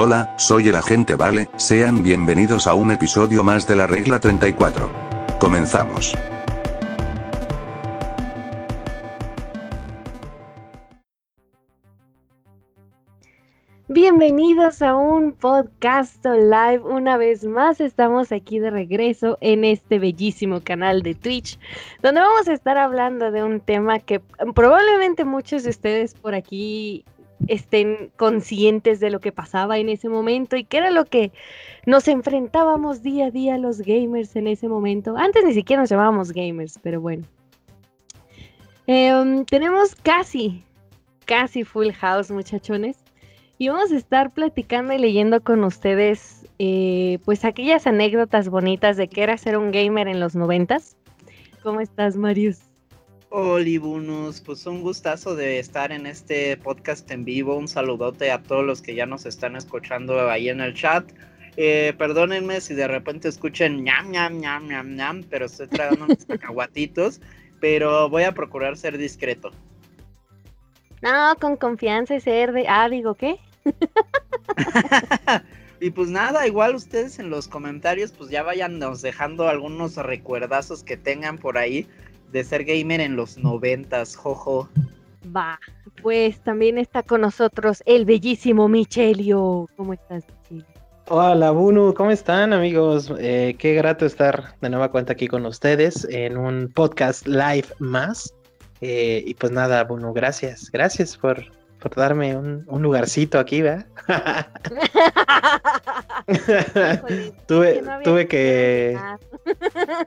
Hola, soy el agente Vale, sean bienvenidos a un episodio más de la regla 34. Comenzamos. Bienvenidos a un podcast live. Una vez más estamos aquí de regreso en este bellísimo canal de Twitch, donde vamos a estar hablando de un tema que probablemente muchos de ustedes por aquí estén conscientes de lo que pasaba en ese momento y que era lo que nos enfrentábamos día a día los gamers en ese momento. Antes ni siquiera nos llamábamos gamers, pero bueno. Em, tenemos casi, casi full house, muchachones. Y vamos a estar platicando y leyendo con ustedes, eh, pues aquellas anécdotas bonitas de que era ser un gamer en los noventas. ¿Cómo estás, Marius? Hola, pues un gustazo de estar en este podcast en vivo. Un saludote a todos los que ya nos están escuchando ahí en el chat. Eh, perdónenme si de repente escuchen ñam, ñam, ñam, ñam, ñam, pero estoy tragando unos cacahuatitos. Pero voy a procurar ser discreto. No, con confianza y ser de. Ah, digo, ¿qué? y pues nada, igual ustedes en los comentarios pues ya vayan nos dejando algunos recuerdazos que tengan por ahí de ser gamer en los noventas, jojo. Va, pues también está con nosotros el bellísimo Michelio. ¿Cómo estás, Michelio? Hola, Bunu, ¿cómo están, amigos? Eh, qué grato estar de nueva cuenta aquí con ustedes en un podcast live más. Eh, y pues nada, Bunu, gracias. Gracias por por darme un, lugarcito aquí, ¿verdad? tuve, tuve que.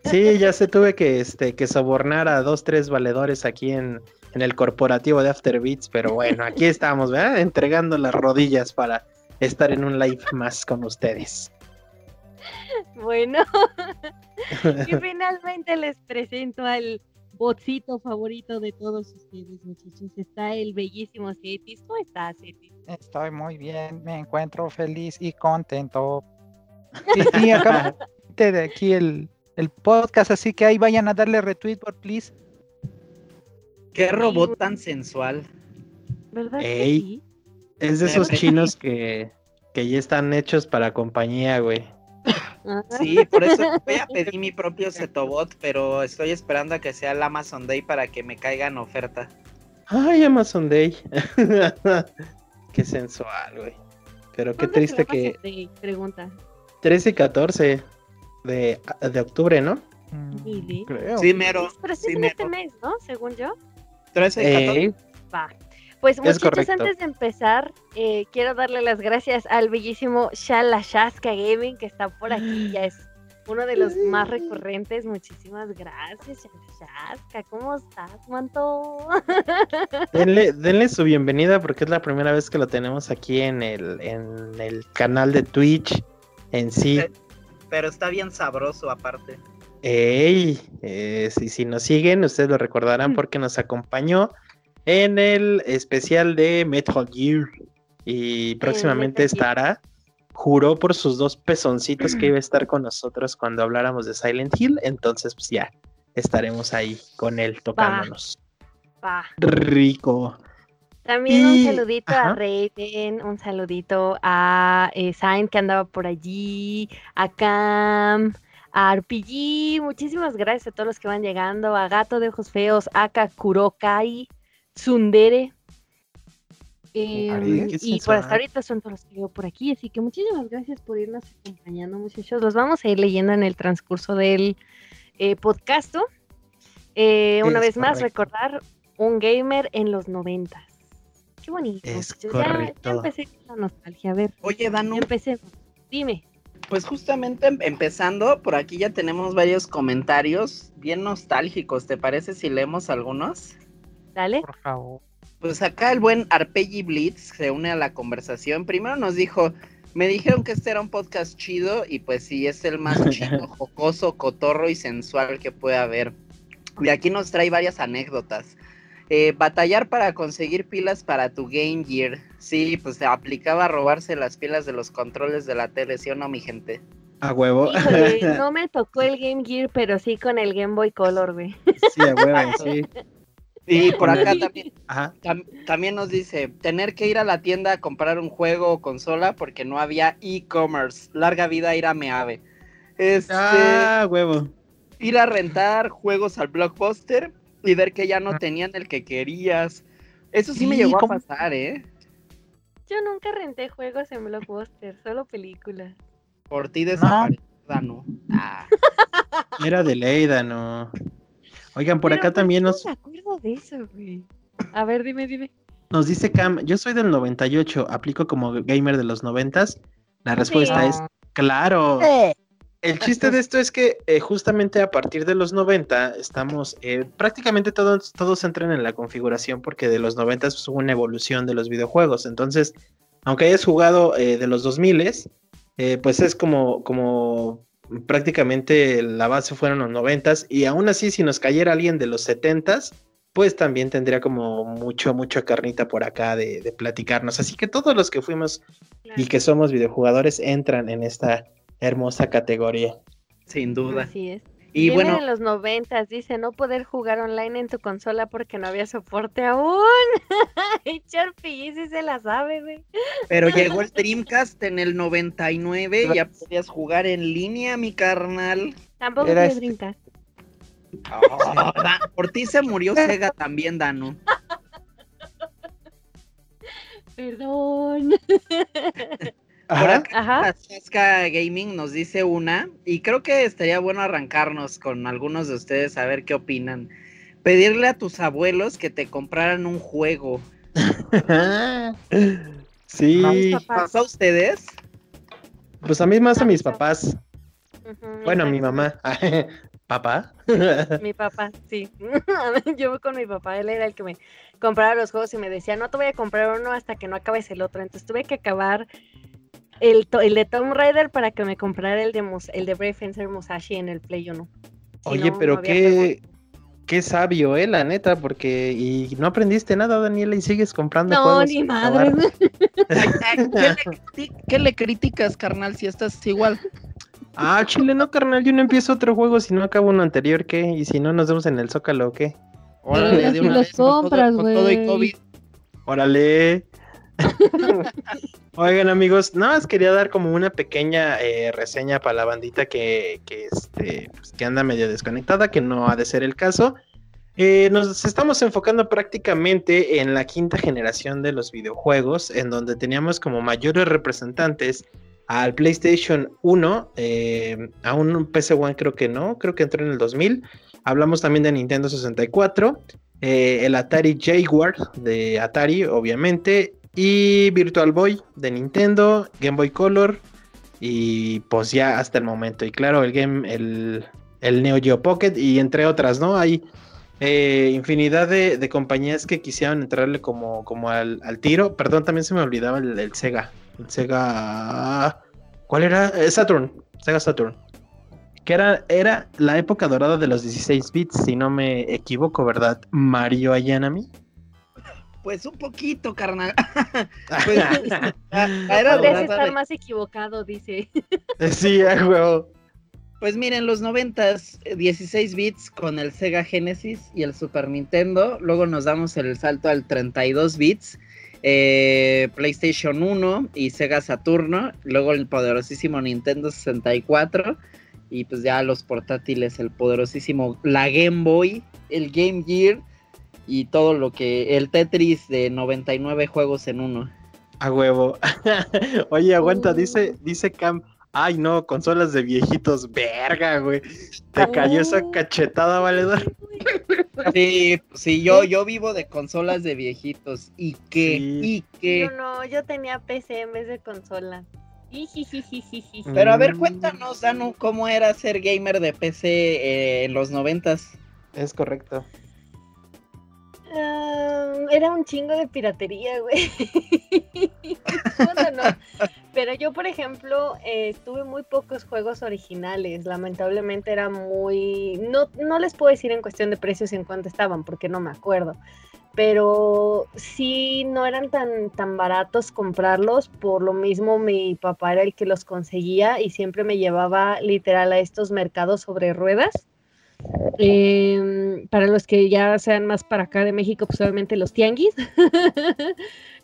sí, ya sé, tuve que, este, que sobornar a dos, tres valedores aquí en, en el corporativo de Afterbeats, pero bueno, aquí estamos, ¿verdad? Entregando las rodillas para estar en un live más con ustedes. Bueno, y finalmente les presento al botcito favorito de todos ustedes, muchachos. Está el bellísimo Cetis. ¿Cómo estás, Cetis? Estoy muy bien, me encuentro feliz y contento. Y, acá de aquí el, podcast, así que ahí vayan a darle retweet, por please. Qué robot tan sensual. ¿Verdad? sí? Es de esos chinos que, que ya están hechos para compañía, güey. Sí, por eso voy a pedir mi propio Zetobot, pero estoy esperando a que sea el Amazon Day para que me caiga en oferta. Ay, Amazon Day. qué sensual, güey. Pero qué triste que. Day? Pregunta. 13 y 14 de, de octubre, ¿no? Mm, creo. Sí, mero. Pero sí, en este mes, ¿no? Según yo. 13 y 14. Va. Pues muchachos, antes de empezar, eh, quiero darle las gracias al bellísimo Shalashaska Gaming que está por aquí, ya es uno de los más recurrentes. Muchísimas gracias, Shalashaska. ¿Cómo estás, Manto? Denle, denle, su bienvenida porque es la primera vez que lo tenemos aquí en el, en el canal de Twitch en sí. Pero está bien sabroso aparte. Ey, eh, si, si nos siguen, ustedes lo recordarán mm. porque nos acompañó en el especial de Metal Gear. Y próximamente estará. Juró por sus dos pezoncitos que iba a estar con nosotros cuando habláramos de Silent Hill. Entonces, pues ya estaremos ahí con él tocándonos. Rico. También un saludito a Raiden, un saludito a eh, que andaba por allí, a Cam, a RPG, muchísimas gracias a todos los que van llegando, a Gato de Ojos Feos, a Kurokai, Tsundere. Em, y por hasta ahorita son todos los que veo por aquí, así que muchísimas gracias por irnos acompañando, muchachos. Los vamos a ir leyendo en el transcurso del eh, podcast. Eh, una vez más, recordar un gamer en los noventas. Qué bonito. Es ya, empecé con la nostalgia. A ver. Oye, Danu. Empecé. Dime. Pues justamente em, empezando, por aquí ya tenemos varios comentarios bien nostálgicos. ¿Te parece si leemos algunos? Dale. Por favor. Pues acá el buen Arpeggi Blitz se une a la conversación. Primero nos dijo, me dijeron que este era un podcast chido y pues sí, es el más chido, jocoso, cotorro y sensual que puede haber. Y aquí nos trae varias anécdotas. Eh, batallar para conseguir pilas para tu Game Gear. Sí, pues se aplicaba a robarse las pilas de los controles de la tele, ¿sí o no, mi gente? A huevo. no me tocó el Game Gear, pero sí con el Game Boy Color, güey. Sí, a huevo, sí. Y por acá también, tam- también nos dice, tener que ir a la tienda a comprar un juego o consola porque no había e-commerce. Larga vida ir a Meave. Este, Ah, huevo. ir a rentar juegos al blockbuster y ver que ya no tenían el que querías. Eso sí, me llegó ¿cómo? a pasar, ¿eh? Yo nunca renté juegos en Blockbuster, solo películas. Por ti desaparecida, ¿no? Ah. Era de Leida, ¿no? Oigan, por Pero, acá ¿por también nos, No me acuerdo de eso, güey. A ver, dime, dime. nos dice Cam, yo soy del 98, aplico como gamer de los 90. La respuesta Sí. es claro. El chiste de esto es que eh, justamente a partir de los 90 estamos, eh, prácticamente todos, todos entran en la configuración porque de los 90 es una evolución de los videojuegos. Entonces, aunque hayas jugado eh, de los 2000, eh, pues es como, como prácticamente la base fueron los 90 y aún así si nos cayera alguien de los 70 pues también tendría como mucho, mucha carnita por acá de, de platicarnos. Así que todos los que fuimos y que somos videojugadores entran en esta hermosa categoría. Sin duda. Así es. Y Viene bueno, en los noventas, dice, no poder jugar online en tu consola porque no había soporte aún. Y Charpy sí se la sabe, güey. pero llegó el Dreamcast en el 99, ya podías jugar en línea, mi carnal. Tampoco Era tuve este- Dreamcast. Ah, Da- por ti se murió Sega también, Danu. Perdón. Ajá. Ajá. Gaming nos dice una, y creo que estaría bueno arrancarnos con algunos de ustedes a ver qué opinan. Pedirle a tus abuelos que te compraran un juego. sí. ¿Pasó a ustedes? pues a mí más a mis papás. Bueno, a mi mamá. ¿Papá? Mi papá, sí. Yo con mi papá, él era el que me compraba los juegos y me decía, no te voy a comprar uno hasta que no acabes el otro. Entonces tuve que acabar el, el de Tomb Raider para que me comprara el de, Mus- el de Brave Fencer Musashi en el Play 1. Si Oye, no, pero qué, qué sabio, eh, la neta, porque y no aprendiste nada, Daniela, y sigues comprando No, juegos ni madre. ¿Qué le, qué le criticas, carnal, si estás igual? Ah, chile, no, carnal, yo no empiezo otro juego si no acabo uno anterior, ¿qué? Y si no nos vemos en el Zócalo, ¿o ¿qué? Órale, de si una los vez, con todo- compras, con todo y. COVID. Órale. Oigan amigos, nada más quería dar como una pequeña eh, reseña para la bandita que, que, este, pues, que anda medio desconectada, que no ha de ser el caso. Eh, nos estamos enfocando prácticamente en la quinta generación de los videojuegos, en donde teníamos como mayores representantes al PlayStation 1, eh, a un PC One creo que no, creo que entró en el 2000. Hablamos también de Nintendo 64, eh, el Atari Jaguar de Atari, obviamente, y Virtual Boy de Nintendo, Game Boy Color, y pues ya hasta el momento. Y claro, el Game, el, el Neo Geo Pocket, y entre otras, ¿no? Hay eh, infinidad de, de compañías que quisieron entrarle como, como al, al tiro. Perdón, también se me olvidaba el, Sega. El Sega. ¿Cuál era? Eh, Saturn. Sega Saturn. Que era, era la época dorada de los 16 bits, si no me equivoco, ¿verdad? Mario Ayanami. Pues un poquito, carnal. Pues, era Podrías estar de- más equivocado, dice. sí, a huevo. Pues miren, los 90 16 bits con el Sega Genesis y el Super Nintendo. Luego nos damos el salto al 32 bits. eh, PlayStation 1 y Sega Saturno. Luego el poderosísimo Nintendo 64. Y pues ya los portátiles, el poderosísimo, la Game Boy, el Game Gear. Y todo lo que. El Tetris de 99 juegos en uno. A huevo. Oye, aguanta, Uh. dice, dice Cam. Ay, no, consolas de viejitos, verga, güey. Te cayó esa Uh. cachetada, valedor. Sí, sí, yo, yo vivo de consolas de viejitos. ¿Y qué? Sí. ¿Y qué? Yo no, yo tenía PC en vez de consola. Ijijijijiji. Pero a ver, Mm. cuéntanos, Danu, cómo era ser gamer de PC eh, en los noventas. Es correcto. Ah, era un chingo de piratería, güey. No. Pero yo, por ejemplo, eh, tuve muy pocos juegos originales. Lamentablemente era muy... No, no les puedo decir en cuestión de precios en cuánto estaban, porque no me acuerdo. Pero sí no eran tan, tan baratos comprarlos. Por lo mismo mi papá era el que los conseguía y siempre me llevaba literal a estos mercados sobre ruedas Em, para los que ya sean más para acá de México, pues obviamente los tianguis.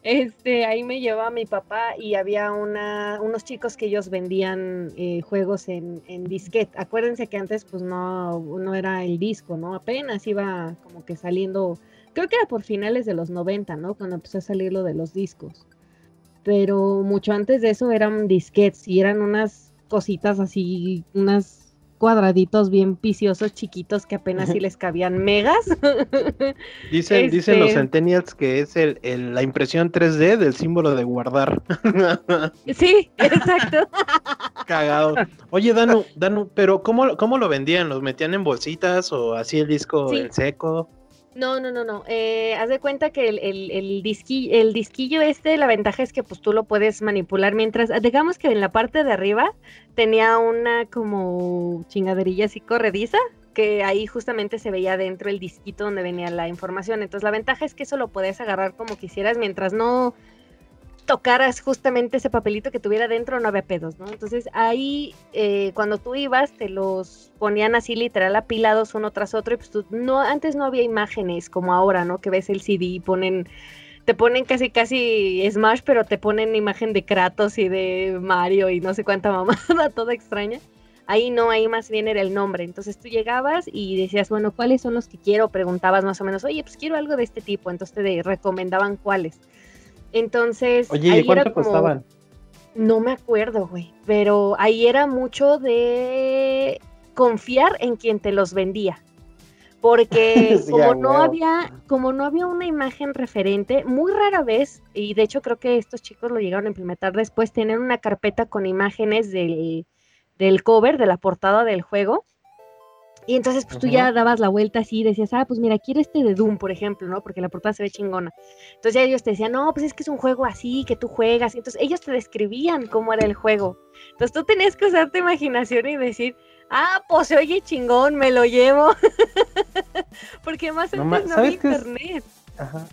este, ahí me llevaba mi papá y había una, unos chicos que ellos vendían eh, juegos en, en disquete. Acuérdense que antes pues no, era el disco, ¿no? Apenas iba como que saliendo, creo que era por finales de los 90, ¿no? Cuando empezó a salir lo de los discos. Pero mucho antes de eso eran disquetes y eran unas cositas así, unas cuadraditos bien viciosos, chiquitos, que apenas si les cabían megas. Dicen, dicen los Este- Centennials que es el, el- la impresión 3D del símbolo de guardar. sí, exacto. Cagado. Oye, Danu, Danu, pero ¿cómo, ¿cómo lo vendían? ¿Los metían en bolsitas o así el disco Sí. en seco? No, no, no, no. Eh, haz de cuenta que el, el, el, disqui- el disquillo este, la ventaja es que pues tú lo puedes manipular mientras, digamos que en la parte de arriba tenía una como chingaderilla así corrediza, que ahí justamente se veía dentro el disquito donde venía la información. Entonces la ventaja es que eso lo podías agarrar como quisieras mientras no tocaras justamente ese papelito que tuviera dentro, no había pedos, ¿no? Entonces ahí, eh, cuando tú ibas, te los ponían así literal apilados uno tras otro, y pues tú, no, antes no había imágenes como ahora, ¿no? Que ves el CD y ponen, te ponen casi casi Smash, pero te ponen imagen de Kratos y de Mario y no sé cuánta mamada, toda extraña. Ahí no, ahí más bien era el nombre. Entonces tú llegabas y decías, bueno, ¿cuáles son los que quiero? Preguntabas más o menos, oye, pues quiero algo de este tipo. Entonces te recomendaban cuáles. Entonces, Oye, ahí ¿y cuánto era como- costaban? no me acuerdo, güey, pero ahí era mucho de confiar en quien te los vendía. Porque Sí, como no había, como no había una imagen referente, muy rara vez, y de hecho creo que estos chicos lo llegaron a implementar después, tener una carpeta con imágenes del, del cover, de la portada del juego. Y entonces pues tú ya dabas la vuelta así y decías, ah, pues mira, quiero este de Doom, por ejemplo, ¿no? Porque la portada se ve chingona. Entonces ya ellos te decían, no, pues es que es un juego así, que tú juegas. Y entonces ellos te describían cómo era el juego. Entonces tú tenías que usar tu imaginación y decir, ah, pues se oye chingón, me lo llevo. Porque más No antes no, ¿sabes había es? internet. Ajá.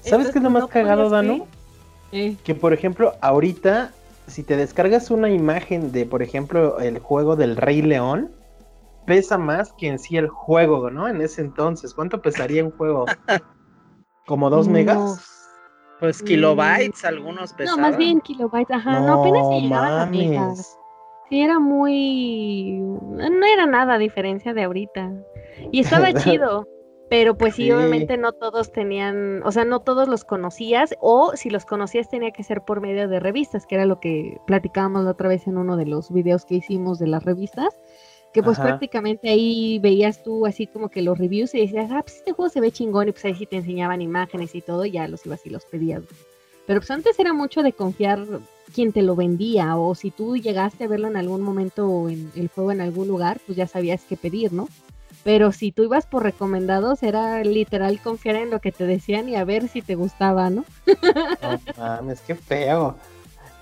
¿Sabes qué es lo más no cagado, Danu? Eh, Que por ejemplo, ahorita, si te descargas una imagen de, por ejemplo, el juego del Rey León, pesa más que en sí el juego, ¿no? En ese entonces, ¿cuánto pesaría un juego? ¿Como dos no, megas? Pues Mm. kilobytes, algunos No, pesaban. más bien kilobytes, ajá, no, apenas se llegaban a megas. Sí, era muy. No era nada a diferencia de ahorita. Y estaba chido. Pero pues sí, Sí. obviamente no todos tenían, o sea, no todos los conocías, o si los conocías tenía que ser por medio de revistas, que era lo que platicábamos la otra vez en uno de los videos que hicimos de las revistas, que pues Ajá. prácticamente ahí veías tú así como que los reviews y decías, ah, pues este juego se ve chingón, y pues ahí sí te enseñaban imágenes y todo, y ya los ibas y los pedías. Pero pues antes era mucho de confiar quien te lo vendía, o si tú llegaste a verlo en algún momento en el juego en algún lugar, pues ya sabías qué pedir, ¿no? Pero si tú ibas por recomendados, era literal confiar en lo que te decían y a ver si te gustaba, ¿no? No mames, qué feo.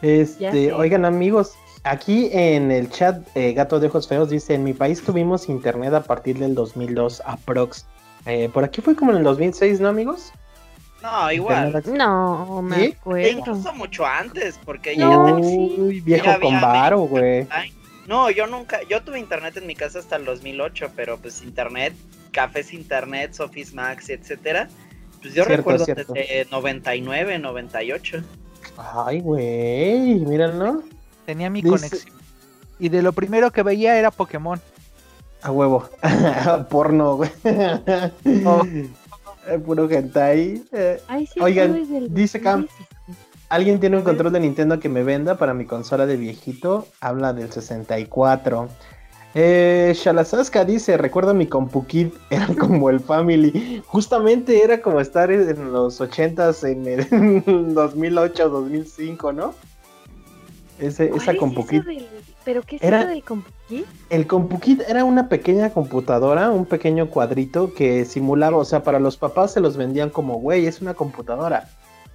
Este, oigan amigos, aquí en el chat eh, Gato de Ojos Feos dice, en mi país tuvimos internet a partir del 2002 aprox. Eh, por aquí fue como en el 2006, ¿no amigos? No, igual. No, me ¿Sí? E acuerdo. incluso mucho antes, porque No, yo ya tenía... Uy, viejo Ya con varo, güey. No, yo nunca, yo tuve internet en mi casa hasta el 2008, pero pues internet, cafés internet, Sofis Max, etcétera, pues yo Cierto, recuerdo cierto. desde 99, 98. Ay, güey, míralo. Tenía mi Dice- conexión. Y de lo primero que veía era Pokémon. A huevo. Porno, güey. Oh. Eh, Puro hentai. Eh, Ay, sí, Oigan, dice Cam, 2016. ¿Alguien tiene un control de Nintendo que me venda para mi consola de viejito? Habla del 64. Eh, Shalasaska dice, recuerdo mi CompuKid, era como el Family. Justamente era como estar en los 80s, en el 2008, 2005, ¿no? Ese, ¿Cuál esa es del- ¿Pero qué es Era- eso del CompuKid? El CompuKid era una pequeña computadora, un pequeño cuadrito que simulaba, o sea, para los papás se los vendían como, güey, es una computadora.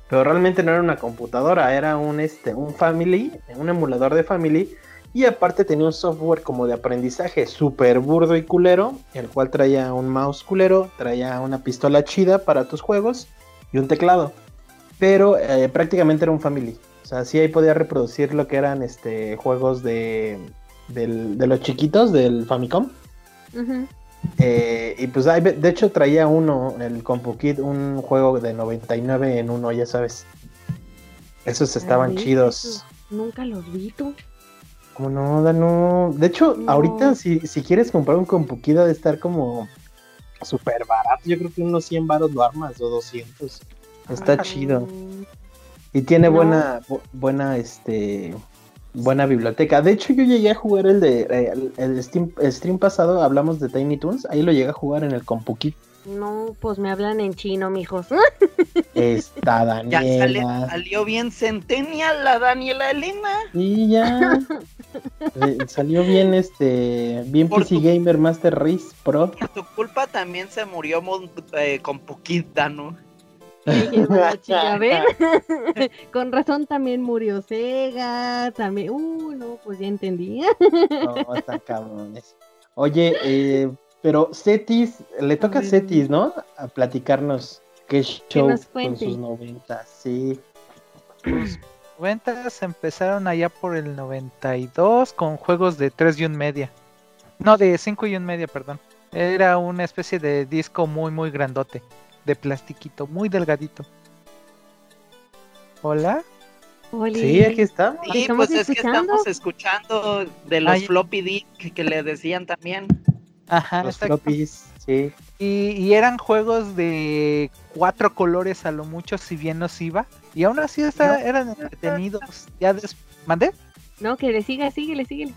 Pero realmente no era una computadora, era un, este, un Family, un emulador de Family. Y aparte tenía un software como de aprendizaje súper burdo y culero, el cual traía un mouse culero, traía una pistola chida para tus juegos y un teclado. Pero eh, prácticamente era un Family. O sea, sí ahí podía reproducir lo que eran este juegos de, del- de los chiquitos del Famicom. Eh, y pues hay- de hecho traía uno, el CompuKit, un juego de 99 en uno, ya sabes. Esos estaban Ay, chidos. Nunca los vi tú. Como no, no. De hecho, No. ahorita si, si quieres comprar un CompuKit ha de estar como súper barato. Yo creo que unos 100 baros lo armas o 200. Está chido. Y tiene No. buena, bu- buena, este, buena biblioteca. De hecho, yo llegué a jugar el de, eh, el, stream pasado, hablamos de Tiny Toons, ahí lo llegué a jugar en el CompuKit. No, pues me hablan en chino, mijos. Está Ya sale- Daniela. salió bien Centennial la Daniela Elena. Y ya. Eh, Salió bien, este, bien Por PC tu- Gamer Master Race Pro. Por tu culpa también se murió eh, con poquita, ¿no? Con razón también murió Sega, también, uh, no, pues ya entendí. No, están cabrones. Oye, eh, pero Cetis, le toca a. Cetis, ¿no? A platicarnos qué show nos con sus noventas, sí. Los 90 empezaron allá por el 92 con juegos de 3 y un media. No, de 5 y un media, perdón. Era una especie de disco muy, muy grandote. De plastiquito, muy delgadito. ¿Hola? Oli. Sí, aquí estamos. ¿Te Sí, estamos pues es que escuchando? estamos escuchando de los Ay. floppy disk que le decían también. Ajá, Los floppies, sí. Y, y eran juegos de cuatro colores a lo mucho, si bien nos iba. Y aún así está- eran entretenidos. Ya des- ¿Mandé? No, que le siga, síguele, síguele.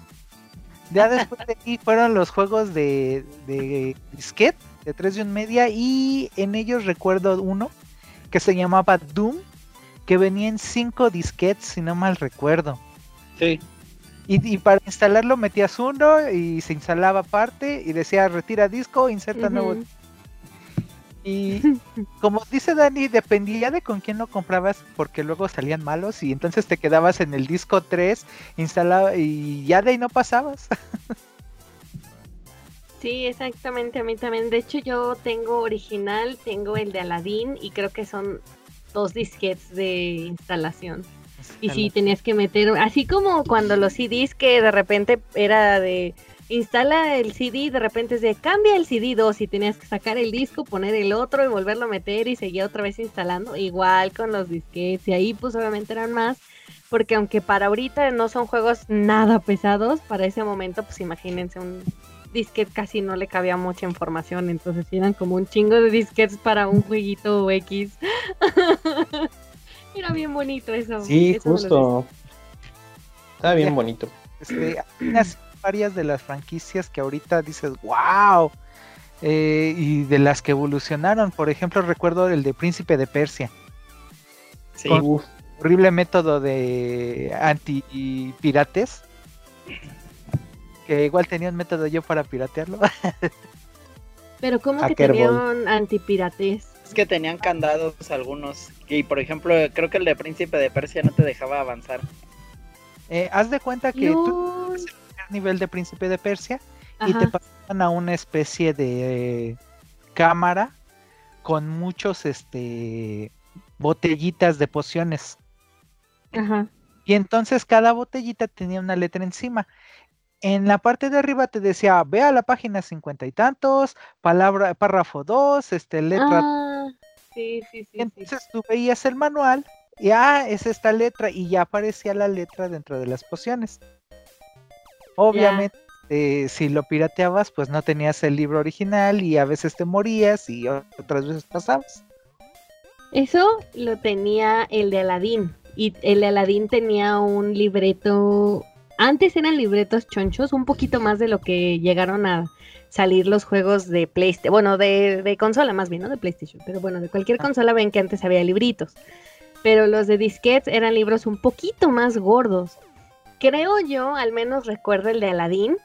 Ya después de ahí fueron los juegos de, de disquete, de 3 y un media, y en ellos recuerdo uno que se llamaba Doom, que venía en 5 disquetes, si no mal recuerdo. Sí. Y, y para instalarlo metías uno y se instalaba aparte y decía retira disco, inserta nuevo. Y como dice Dani, dependía de con quién lo comprabas porque luego salían malos y entonces te quedabas en el disco 3, instalaba y ya de ahí no pasabas. Sí, exactamente, a mí también. De hecho, yo tengo original, tengo el de Aladdin y creo que son dos disquetes de instalación. Y sí, tenías que meter, así como cuando los CDs que de repente era de instala el CD, de repente es de cambia el CD 2 y tenías que sacar el disco, poner el otro y volverlo a meter y seguía otra vez instalando, igual con los disquetes y ahí pues obviamente eran más, porque aunque para ahorita no son juegos nada pesados, para ese momento pues imagínense un disquete casi no le cabía mucha información, entonces eran como un chingo de disquetes para un jueguito X. Era bien bonito eso. Sí, eso justo. Está bien bonito. Este, hay unas- varias de las franquicias que ahorita dices, wow. eh, y de las que evolucionaron, por ejemplo, recuerdo el de Príncipe de Persia, Sí. Con- horrible método de anti-pirates, que igual tenía un método yo para piratearlo. Pero como que Hacker Boy. tenían antipirates. Es que tenían candados algunos. Y por ejemplo, creo que el de Príncipe de Persia no te dejaba avanzar. Eh, haz de cuenta que tú No. eres el primer nivel de Príncipe de Persia y te pasan a una especie de eh, cámara con muchos este botellitas de pociones. Ajá. Y entonces cada botellita tenía una letra encima. En la parte de arriba te decía, ve a la página cincuenta y tantos, palabra, párrafo 2, este, letra. Ah, sí, sí, sí, entonces tú veías el manual y ah, es esta letra y ya aparecía la letra dentro de las pociones. Obviamente, eh, si lo pirateabas, pues no tenías el libro original y a veces te morías y otras veces pasabas. Eso lo tenía el de Aladdin. Y el de Aladdin tenía un libreto. Antes eran libretos chonchos, un poquito más de lo que llegaron a salir los juegos de PlayStation. Bueno, de, de consola más bien, no de PlayStation. Pero bueno, de cualquier Ah. consola ven que antes había libritos. Pero los de disquetes eran libros un poquito más gordos. Creo yo, al menos recuerdo el de Aladdin.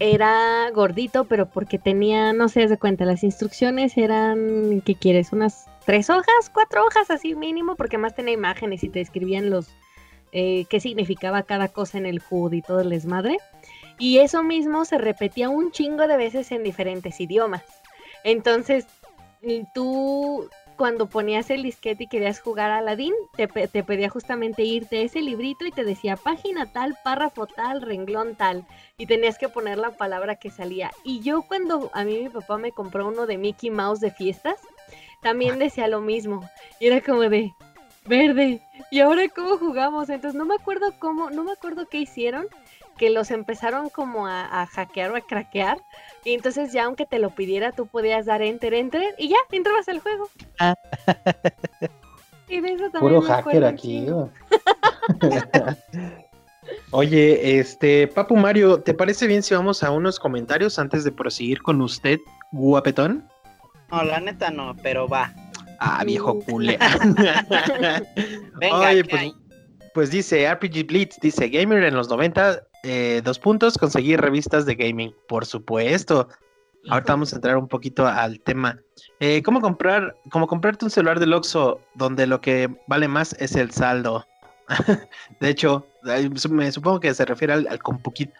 Era gordito, pero porque tenía, no sé, de cuenta, las instrucciones eran, ¿qué quieres? Unas tres hojas, cuatro hojas así mínimo, porque más tenía imágenes y te describían los, eh, qué significaba cada cosa en el HUD y todo el desmadre. Y eso mismo se repetía un chingo de veces en diferentes idiomas. Entonces, tú cuando ponías el disquete y querías jugar a Aladdin, te, te pedía justamente irte ese librito y te decía página tal, párrafo tal, renglón tal. Y tenías que poner la palabra que salía. Y yo cuando a mí mi papá me compró uno de Mickey Mouse de fiestas, también decía lo mismo. Y era como de verde. ¿Y ahora cómo jugamos? Entonces no me acuerdo cómo, no me acuerdo qué hicieron, que los empezaron como a, a hackear o a craquear. Y entonces ya aunque te lo pidiera, tú podías dar enter, enter y ya entrabas al juego. Ah. y de eso también Puro me hacker aquí. Oye, este, Papu Mario, ¿te parece bien si vamos a unos comentarios antes de proseguir con usted, guapetón? No, la neta no, pero va. Ah, viejo Uh. culé. Venga, Oye, ¿qué pues, hay? pues dice RPG Blitz, dice Gamer en los 90, eh, dos puntos, conseguir revistas de gaming, por supuesto. Ahorita vamos a entrar un poquito al tema. Eh, ¿Cómo comprar, cómo comprarte un celular del Oxxo donde lo que vale más es el saldo? de hecho, me supongo que se refiere al, al CompuKit.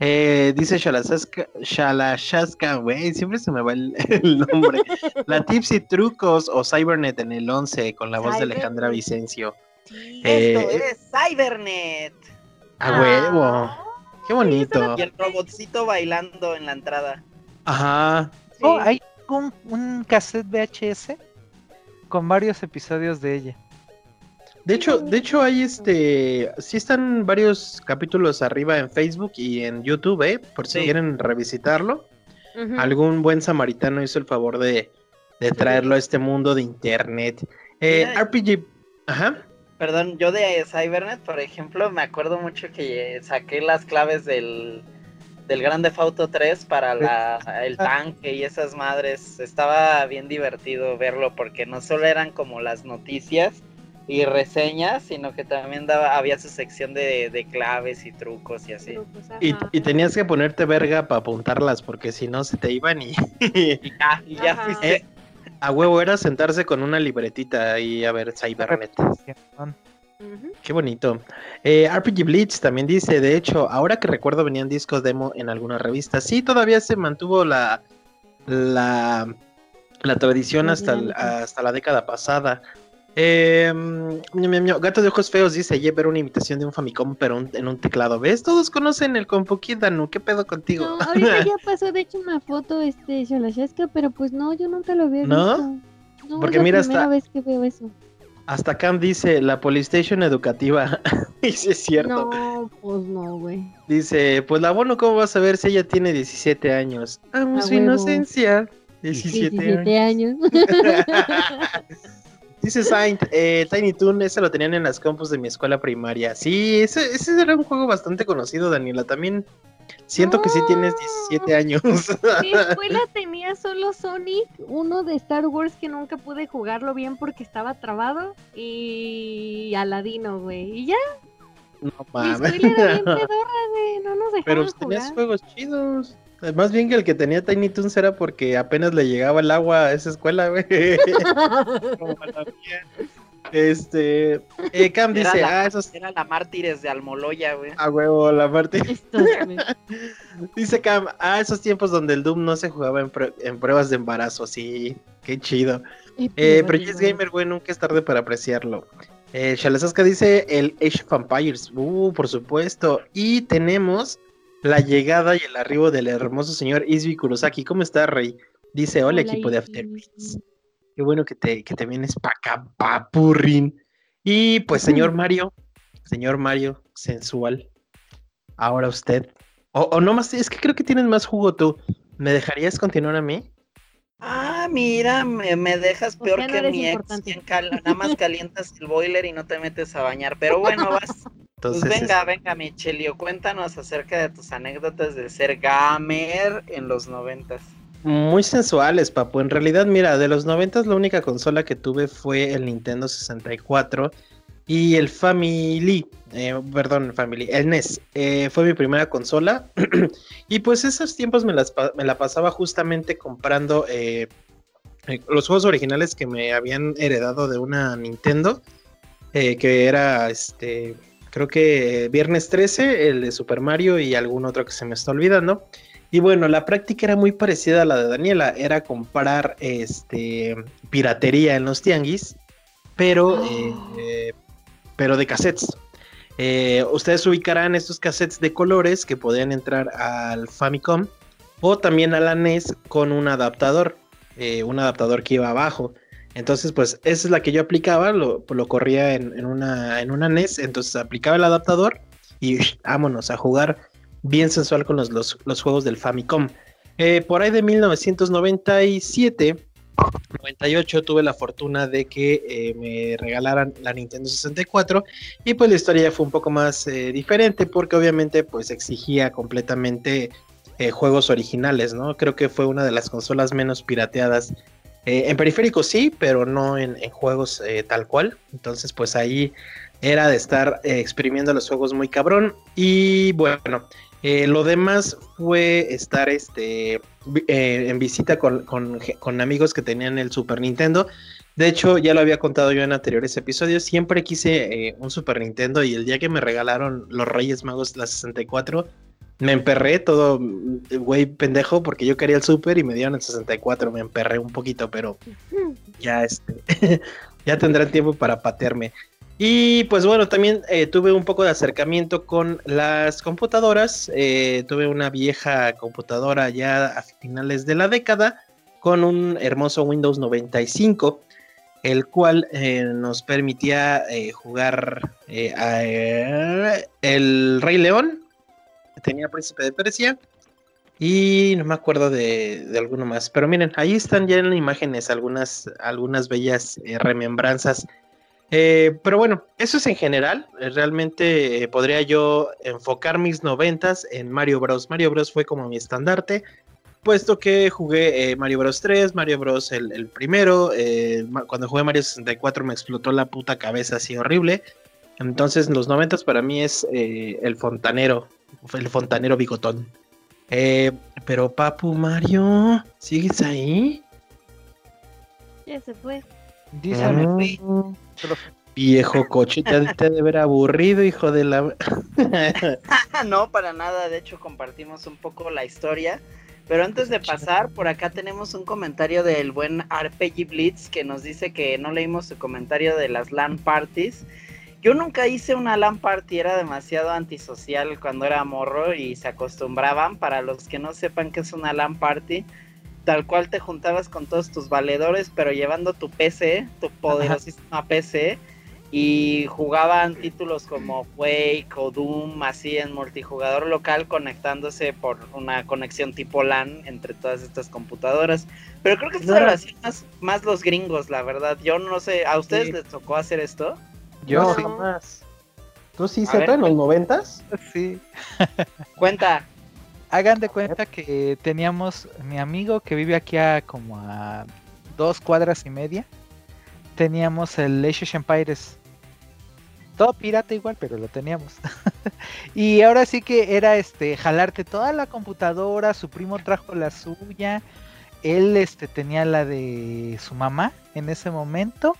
Eh, dice Shalashaska, güey, siempre se me va el, el nombre. La tips y trucos o Cybernet en el 11 con la voz de Alejandra. Vicencio. Sí, eh, esto es Cybernet. A huevo, qué bonito. Y el robotcito bailando en la entrada. Ajá. Sí. Oh, hay un, un cassette VHS con varios episodios de ella. De hecho, de hecho hay este, sí están varios capítulos arriba en Facebook y en YouTube, ¿eh? Por si Sí. quieren revisitarlo. Algún buen samaritano hizo el favor de, de traerlo a este mundo de internet. Eh, Mira. RPG, ajá. Perdón, yo de Cybernet, por ejemplo, me acuerdo mucho que saqué las claves del, del Grande Auto 3 para la, el tanque y esas madres. Estaba bien divertido verlo porque no solo eran como las noticias y reseñas, sino que también daba, había su sección de, de claves y trucos y así. Y, y tenías que ponerte verga para apuntarlas porque si no se te iban y Y ya, y ya fuiste. Eh, a huevo era sentarse con una libretita y a ver Cybernet. Qué bonito. Eh, RPG Blitz también dice, de hecho, ahora que recuerdo venían discos demo en algunas revistas. Sí, todavía se mantuvo la la, la tradición hasta, el- hasta la década pasada. Eh, ño, Gato de ojos feos dice, ayer ver una imitación de un Famicom pero un- en un teclado. ¿Ves? Todos conocen el CompuKit, Danu. ¿Qué pedo contigo? No, ahorita ya pasó de hecho una foto este Sholashevska, pero pues no, yo nunca lo había ¿No? visto. No, Porque es la mira, primera hasta- vez que veo eso. Hasta Cam dice, la Polystation educativa. y sí es cierto. No, pues no, güey. Dice, pues la Bono, ¿cómo vas a ver si ella tiene 17 años? Amo su huevo. inocencia. 17, 17 años. años. Dice Saint, eh, Tiny Toon, ese lo tenían en las compus de mi escuela primaria. Sí, ese, ese era un juego bastante conocido, Daniela. También siento que sí tienes 17 años. Mi escuela tenía solo Sonic, uno de Star Wars que nunca pude jugarlo bien porque estaba trabado y Aladino, güey. Y ya, no mi mames. escuela era bien pedorra, güey, no nos dejaban Pero tenías jugar. juegos chidos. Más bien que el que tenía Tiny Toons era porque apenas le llegaba el agua a esa escuela, güey. Como a la mía. Este, eh, Cam Era dice, la, ah, esos era la Mártires de Almoloya, güey. a huevo, la güey. Dice Cam, ah, esos tiempos donde el Doom no se jugaba en, prue- en pruebas de embarazo, sí, qué chido. Eh, pero Yes Gamer, güey, nunca es tarde para apreciarlo. Eh, Shalasaska dice el Age of Empires, uh, por supuesto. Y tenemos la llegada y el arribo del hermoso señor Izby Kurosaki. ¿Cómo está, Rey? Dice, hola, Hola, equipo de. Afterbeats. Qué bueno que te, que te vienes para acá, papurrín. Y pues, señor Mario, señor Mario, sensual. Ahora usted. O, o no más, es que creo que tienes más jugo tú. ¿Me dejarías continuar a mí? Ah, mira, me, me dejas O peor no que mi ex. importante. nada más calientas el boiler y no te metes a bañar. Pero bueno, vas. Pues venga, venga, Michelio, cuéntanos acerca de tus anécdotas de ser gamer en los noventas. Muy sensuales, papu. En realidad, mira, de los 90 la única consola que tuve fue el Nintendo 64 y el Family, eh, perdón, Family, el NES. eh, fue mi primera consola y pues esos tiempos me, las, pa- me la pasaba justamente comprando eh, eh, los juegos originales que me habían heredado de una Nintendo, eh, que era este, creo que Viernes 13, el de Super Mario y algún otro que se me está olvidando. Y bueno, la práctica era muy parecida a la de Daniela, era comprar este piratería en los tianguis, pero, eh, pero de cassettes. Eh, ustedes ubicarán estos cassettes de colores que podían entrar al Famicom o también a la NES con un adaptador, eh, un adaptador que iba abajo. Entonces, pues esa es la que yo aplicaba, lo, lo corría en, una, en NES, entonces aplicaba el adaptador y vámonos a jugar bien sensual con los, los, juegos del Famicom. Eh, por ahí de 1997, 98 tuve la fortuna de que eh, me regalaran la Nintendo 64 y pues la historia fue un poco más eh, diferente porque obviamente pues exigía completamente juegos originales, ¿no? Creo que fue una de las consolas menos pirateadas eh, en periféricos sí, pero no en, juegos eh, tal cual. Entonces, pues ahí era de estar eh, exprimiendo los juegos muy cabrón. Y bueno, lo demás fue estar este, en visita con, amigos que tenían el Super Nintendo. De hecho, ya lo había contado yo en anteriores episodios. Siempre quise un Super Nintendo y el día que me regalaron los Reyes Magos la 64, me emperré todo, güey, pendejo, porque yo quería el Super y me dieron el 64. Me emperré un poquito, pero ya, este, ya tendrán tiempo para patearme. Y pues bueno, también eh, tuve un poco de acercamiento con las computadoras. Eh, tuve una vieja computadora ya a finales de la década con un hermoso Windows 95, el cual eh, nos permitía jugar el Rey León, tenía Príncipe de Persia y no me acuerdo de, alguno más. Pero miren, ahí están ya en imágenes algunas, algunas bellas remembranzas. Eh, pero bueno, eso es en general. Eh, realmente podría yo enfocar mis noventas en Mario Bros. Mario Bros fue como mi estandarte, puesto que jugué Mario Bros 3, Mario Bros el, el primero. cuando jugué Mario 64 me explotó la puta cabeza así horrible. Entonces, los noventas para mí es el fontanero, el fontanero bigotón. Eh, pero Papu Mario, ¿sigues ahí? Ya se fue. Dísame, ah, Viejo coche, te, te de ver aburrido, hijo de la. no, para nada. De hecho, compartimos un poco la historia. Pero antes de pasar, por acá tenemos un comentario del buen RPG Blitz que nos dice que no leímos su comentario de las LAN parties yo nunca hice una LAN party, era demasiado antisocial cuando era morro y se acostumbraban. Para los que no sepan qué es una LAN party, tal cual te juntabas con todos tus valedores, pero llevando tu PC, tu poderosísima PC, y jugaban títulos como Quake o Doom, así en multijugador local, conectándose por una conexión tipo LAN entre todas estas computadoras. Pero creo que esto lo hacían más, los gringos, la verdad. Yo no sé, ¿a ustedes les tocó hacer esto? Yo sí. más. ¿Tú sí, Z, en los noventas? Sí. Cuenta. Hagan de cuenta que teníamos mi amigo que vive aquí a como a dos cuadras y media. Teníamos el Age of Empires. Todo pirata igual, pero lo teníamos. y ahora sí que era este jalarte toda la computadora, su primo trajo la suya, él este tenía la de su mamá en ese momento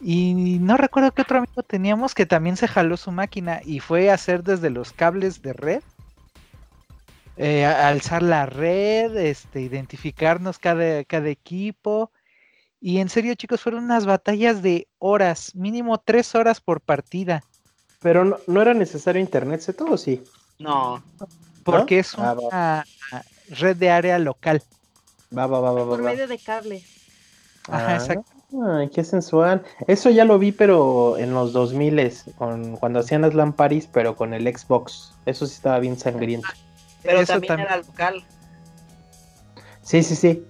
y no recuerdo qué otro amigo teníamos que también se jaló su máquina y fue a hacer desde los cables de red, eh, alzar la red, este, identificarnos cada, cada equipo. Y en serio, chicos, fueron unas batallas de horas, mínimo tres horas por partida. Pero no, era necesario internet, ¿se todo sí? No. Porque es ah, una red de área local. Va, va, va, va, Por medio de cable. Ajá, ah. exacto. Ay, qué sensual. Eso ya lo vi, pero en los 2000 con, cuando hacían las Lamparis, pero con el Xbox. Eso sí estaba bien sangriento. Pero también, era local. Sí, sí, sí.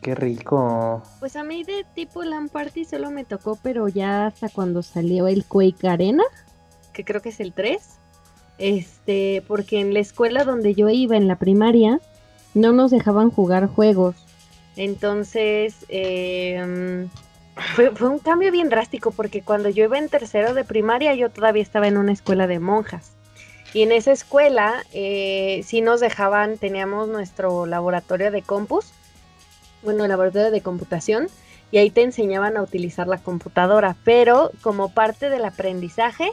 Qué rico. Pues a mí de tipo Lamparty solo me tocó, pero ya hasta cuando salió el Quake Arena, que creo que es el 3. Este, porque en la escuela donde yo iba en la primaria, no nos dejaban jugar juegos entonces, em, fue, un cambio bien drástico porque cuando yo iba en tercero de primaria yo todavía estaba en una escuela de monjas. Y en esa escuela eh, sí nos dejaban, teníamos nuestro laboratorio de compus, bueno, laboratorio de computación, y ahí te enseñaban a utilizar la computadora, pero como parte del aprendizaje,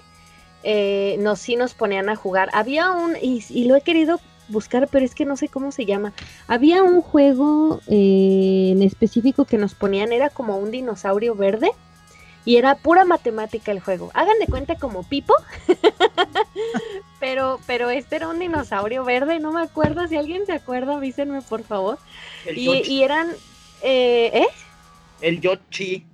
eh, nos sí nos ponían a jugar. Había un, y, y lo he querido buscar, pero es que no sé cómo se llama. Había un juego eh, en específico que nos ponían, era como un dinosaurio verde y era pura matemática el juego. Hagan de cuenta como Pipo, pero, pero este era un dinosaurio verde, no me acuerdo, si alguien se acuerda, avísenme por favor. Y, eran, eh, ¿eh? El Yoshi.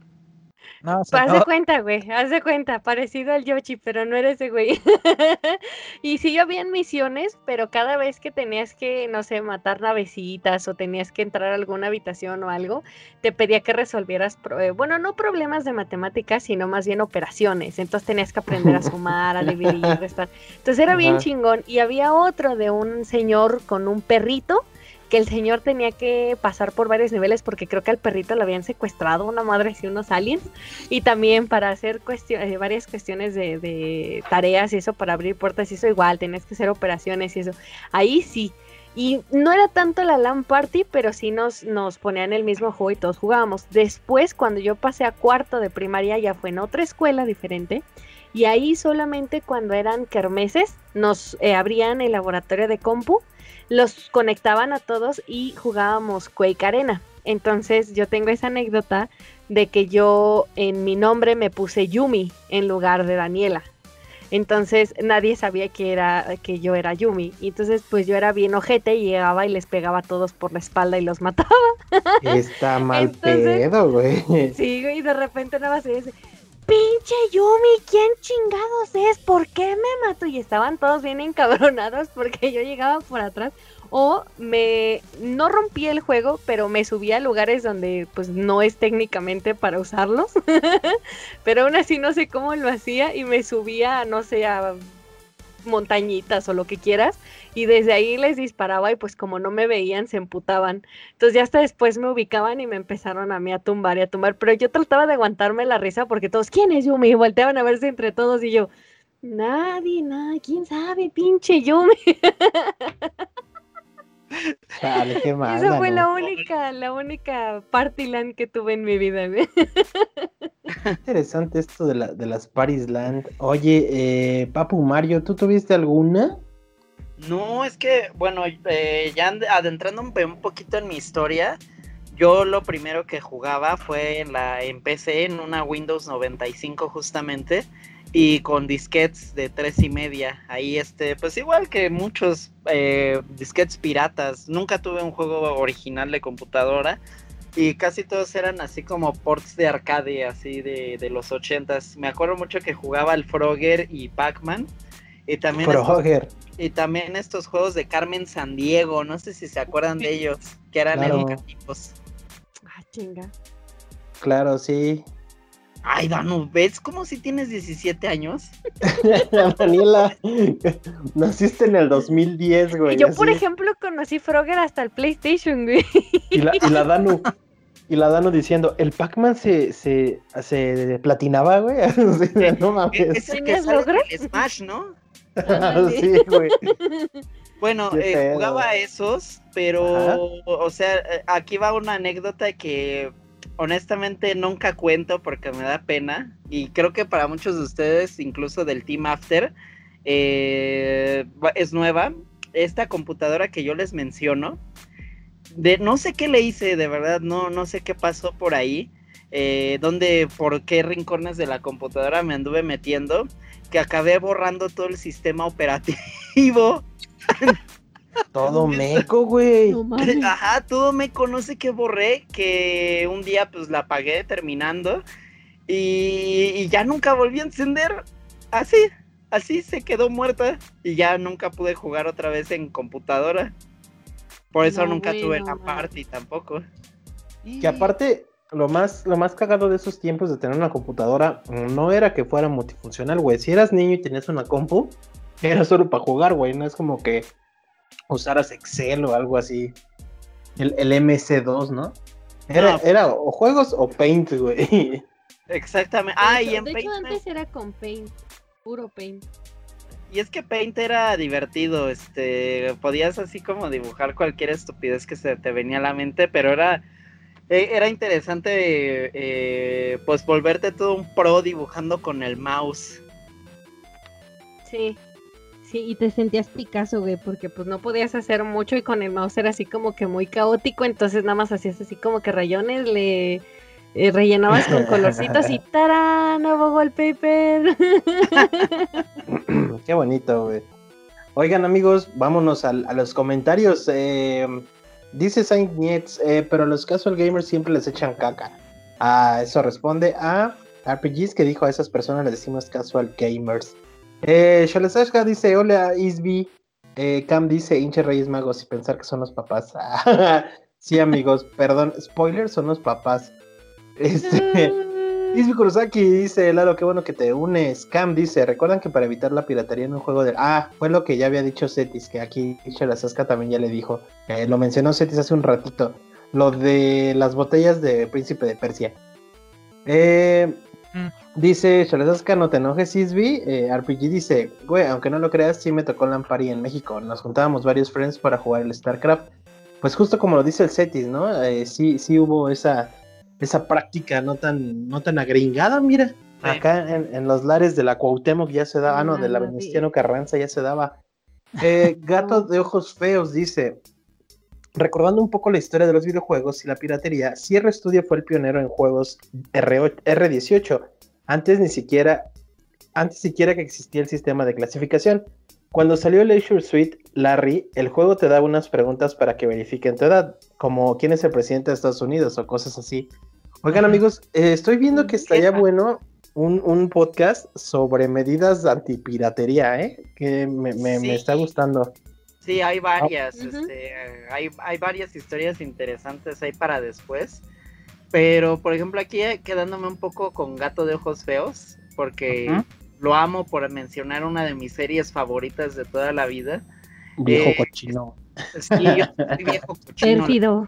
No, haz de cuenta, güey, haz de cuenta, parecido al Yoshi, pero no eres ese güey. y sí habían misiones, pero cada vez que tenías que, no sé, matar navecitas o tenías que entrar a alguna habitación o algo, te pedía que resolvieras, eh, bueno, no problemas de matemáticas, sino más bien operaciones. Entonces tenías que aprender a sumar, a dividir, restar. Entonces era bien chingón. Y había otro de un señor con un perrito que el señor tenía que pasar por varios niveles porque creo que al perrito lo habían secuestrado una madre y unos aliens. Y también para hacer eh, varias cuestiones de, tareas y eso para abrir puertas y eso igual tenías que hacer operaciones y eso. Ahí sí. Y no era tanto la LAN party pero sí nos, nos ponían el mismo juego y todos jugábamos. Después cuando yo pasé a cuarto de primaria ya fue en otra escuela diferente y ahí solamente cuando eran kermeses nos eh, abrían el laboratorio de compu los conectaban a todos y jugábamos Quake Arena. Entonces yo tengo esa anécdota de que yo en mi nombre me puse Yumi en lugar de Daniela. Entonces nadie sabía que era que yo era Yumi. Y entonces pues yo era bien ojete y llegaba y les pegaba a todos por la espalda y los mataba. Está mal pedo, güey. Sí, güey, y de repente nada más se dice, pinche Yumi, ¿quién chingados es? ¿Por qué me mató? Y estaban todos bien encabronados porque yo llegaba por atrás. O me no rompí el juego, pero me subí a lugares donde pues no es técnicamente para usarlos. pero aún así no sé cómo lo hacía y me subía, no sé, a montañitas o lo que quieras y desde ahí les disparaba y pues como no me veían se emputaban. Entonces ya hasta después me ubicaban y me empezaron a mí a tumbar y a tumbar, pero yo trataba de aguantarme la risa porque todos, ¿quién es Yumi? Y volteaban a verse entre todos y yo, nadie, nadie, ¿quién sabe? Pinche Yumi. qué mal, Esa fue la única, la única party land que tuve en mi vida, Interesante esto de, la, de las parties land. Oye, eh, Papu Mario, ¿tú tuviste alguna? No, es que, bueno, eh, ya adentrando un, poquito en mi historia, yo lo primero que jugaba fue en la en PC, en una Windows 95 justamente, y con disquets de tres y media. Ahí, este, pues igual que muchos eh, disquets piratas, nunca tuve un juego original de computadora. Y casi todos eran así como ports de arcade, así de, de los ochentas. Me acuerdo mucho que jugaba el Frogger y Pac-Man. Y también Frogger. Y también estos juegos de Carmen San Diego, no sé si se acuerdan de ellos, que eran educativos. Ah, chinga. Claro, sí. Ay, Danu, ¿ves como si tienes 17 años? Daniela, naciste en el 2010, güey. Yo, por ejemplo, conocí Frogger hasta el PlayStation, güey. Y la, y la Danu, y la Danu diciendo, el Pac-Man se, se, se platinaba, güey. no mames. Es el que sale el Smash, ¿no? Sí, güey. Bueno, eh, jugaba esos, pero, o sea, eh, aquí va una anécdota que honestamente nunca cuento porque me da pena y creo que para muchos de ustedes, incluso del Team After, eh, es nueva. Esta computadora que yo les menciono, de no sé qué le hice, de verdad, no, no sé qué pasó por ahí, eh, donde, por qué rincones de la computadora me anduve metiendo, que acabé borrando todo el sistema operativo. Todo meco, güey. Ajá, todo meco, no sé qué borré, que un día pues la apagué terminando y, ya nunca volví a encender. Así, así se quedó muerta y ya nunca pude jugar otra vez en computadora. Por eso nunca tuve la party tampoco. Que aparte, lo más, lo más cagado de esos tiempos de tener una computadora no era que fuera multifuncional, güey. Si eras niño y tenías una compu, era solo para jugar, güey. No es como que usaras Excel o algo así. El, el MC2, ¿no? Era, era o juegos o Paint, güey. Exactamente. Ah, y en de hecho, antes era con Paint, puro Paint. Y es que Paint era divertido, este, podías así como dibujar cualquier estupidez que se te venía a la mente, pero era, e, era interesante, eh, pues volverte todo un pro dibujando con el mouse. Sí, Sí, y te sentías Picasso, güey, porque pues no podías hacer mucho y con el mouse era así como que muy caótico, entonces nada más hacías así como que rayones, le eh, rellenabas con colorcitos y ¡tarán! Nuevo wallpaper. Qué bonito, güey. Oigan, amigos, vámonos a, los comentarios. Eh, dice Saint Nietz, eh, pero los casual gamers siempre les echan caca. Ah, eso responde a RPGs que dijo a esas personas les decimos casual gamers. Eh, dice, hola Isby. Eh, Cam dice, hinche Reyes Magos y pensar que son los papás. sí, amigos, perdón, spoilers son los papás. Este, Isby Kurosaki dice, Lalo, qué bueno que te unes. Cam dice, recuerdan que para evitar la piratería en un juego de... Ah, fue lo que ya había dicho Cetis, que aquí Shalasaska también ya le dijo. Eh, lo mencionó Cetis hace un ratito. Lo de las botellas de Príncipe de Persia. Eh, Mm. Dice Chalesaska, no te enojes, Isby. Eh, RPG dice, güey, aunque no lo creas, sí me tocó Lampari en México. Nos juntábamos varios friends para jugar el StarCraft. Pues justo como lo dice el Cetis, ¿no? Eh, sí, sí hubo esa, esa práctica no tan, no tan agringada, mira. Acá en, los lares de la Cuauhtémoc ya se daba, ah, no, de la Venustiano Carranza ya se daba. Eh, gato de ojos feos dice, recordando un poco la historia de los videojuegos y la piratería, Sierra Studio fue el pionero en juegos R 18 antes ni siquiera, antes siquiera que existía el sistema de clasificación. Cuando salió el Leisure Suite, Larry, el juego te daba unas preguntas para que verifiquen tu edad, como quién es el presidente de Estados Unidos o cosas así. Oigan amigos, eh, estoy viendo que estaría bueno un, podcast sobre medidas antipiratería, ¿eh? Que me, me está gustando. Sí, hay varias, este, hay, hay varias historias interesantes ahí para después. Pero, por ejemplo, aquí quedándome un poco con Gato de Ojos Feos, porque lo amo por mencionar una de mis series favoritas de toda la vida. Viejo eh, cochino. Sí, yo soy viejo cochino.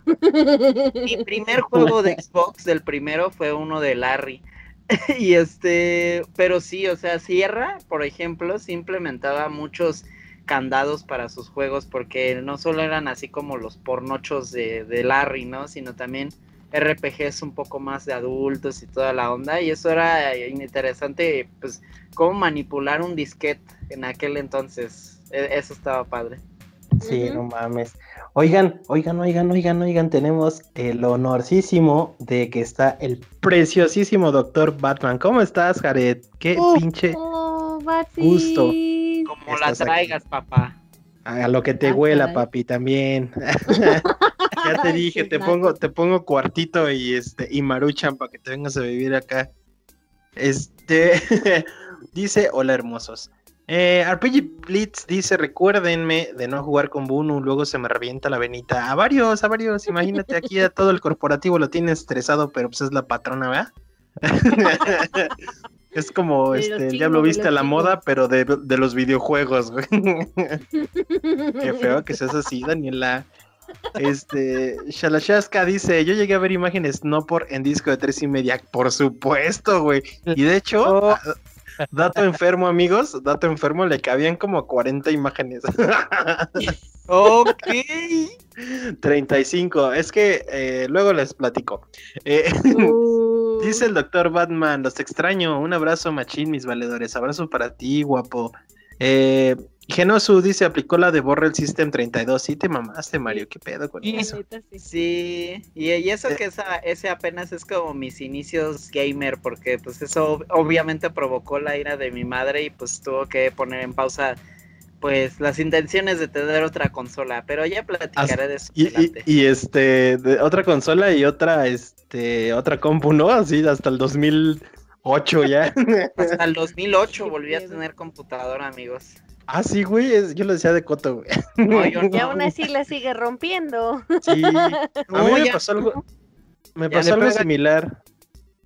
Mi primer juego de Xbox, del primero, fue uno de Larry. y este, pero sí, o sea, Sierra, por ejemplo, sí implementaba muchos candados para sus juegos porque no solo eran así como los pornochos de, de Larry, ¿no? Sino también RPGs un poco más de adultos y toda la onda. Y eso era interesante, pues, cómo manipular un disquete en aquel entonces. E, eso estaba padre. Sí, no mames. Oigan, oigan, oigan, oigan, oigan, tenemos el honorísimo de que está el preciosísimo doctor Batman. ¿Cómo estás, Jared? Qué pinche oh, gusto. Como la traigas, papá. A lo que te ah, huela, papi, también. ya te dije, te pongo, te pongo cuartito y este, y maruchan para que te vengas a vivir acá. Este dice, hola hermosos. Eh, RPG Blitz dice, recuérdenme de no jugar con Bunu, luego se me revienta la venita. A varios, a varios, imagínate aquí a todo el corporativo lo tiene estresado, pero pues es la patrona, ¿verdad? Es como este, el diablo viste a la moda, pero de, los videojuegos, güey. Qué feo que seas así, Daniela. Este, Shalashasca dice, yo llegué a ver imágenes no por en disco de tres y media, por supuesto, güey. Y de hecho, oh. dato enfermo, amigos, dato enfermo, le cabían como 40 imágenes. ok. 35, es que eh, luego les platico. Eh, uh. Dice el doctor Batman, los extraño. Un abrazo, machín, mis valedores. Abrazo para ti, guapo. Eh, Genosu dice, aplicó la de Borrel System 32. Sí, te mamaste, Mario. ¿Qué pedo con eso? Sí, y, eso que esa, ese apenas es como mis inicios gamer, porque pues eso obviamente provocó la ira de mi madre y pues tuvo que poner en pausa pues las intenciones de tener otra consola, pero ya platicaré de eso. Y, este, de otra consola y otra, este, otra compu, ¿no? Así hasta el 2008 ya. hasta el 2008 volví a tener computadora, amigos. Ah, sí, güey, yo lo decía de coto, güey. Y aún así la sigue rompiendo. Sí, a mí me pasó algo, me pasó algo similar.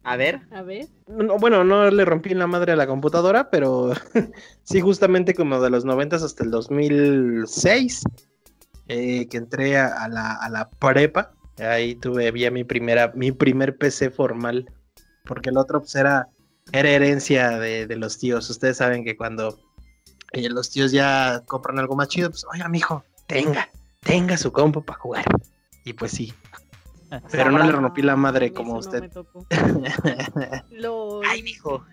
A ver. A ver. bueno, no le rompí la madre a la computadora, pero sí, justamente como de los 90 hasta el 2006, eh, que entré a, la, a la prepa. Ahí tuve ya mi primera, mi primer PC formal, porque el otro pues era, era herencia de, de los tíos. Ustedes saben que cuando eh, los tíos ya compran algo más chido, pues, oiga, mijo, tenga, tenga su compu para jugar. Y pues sí, pero no le rompí la madre como usted. Ay, mijo.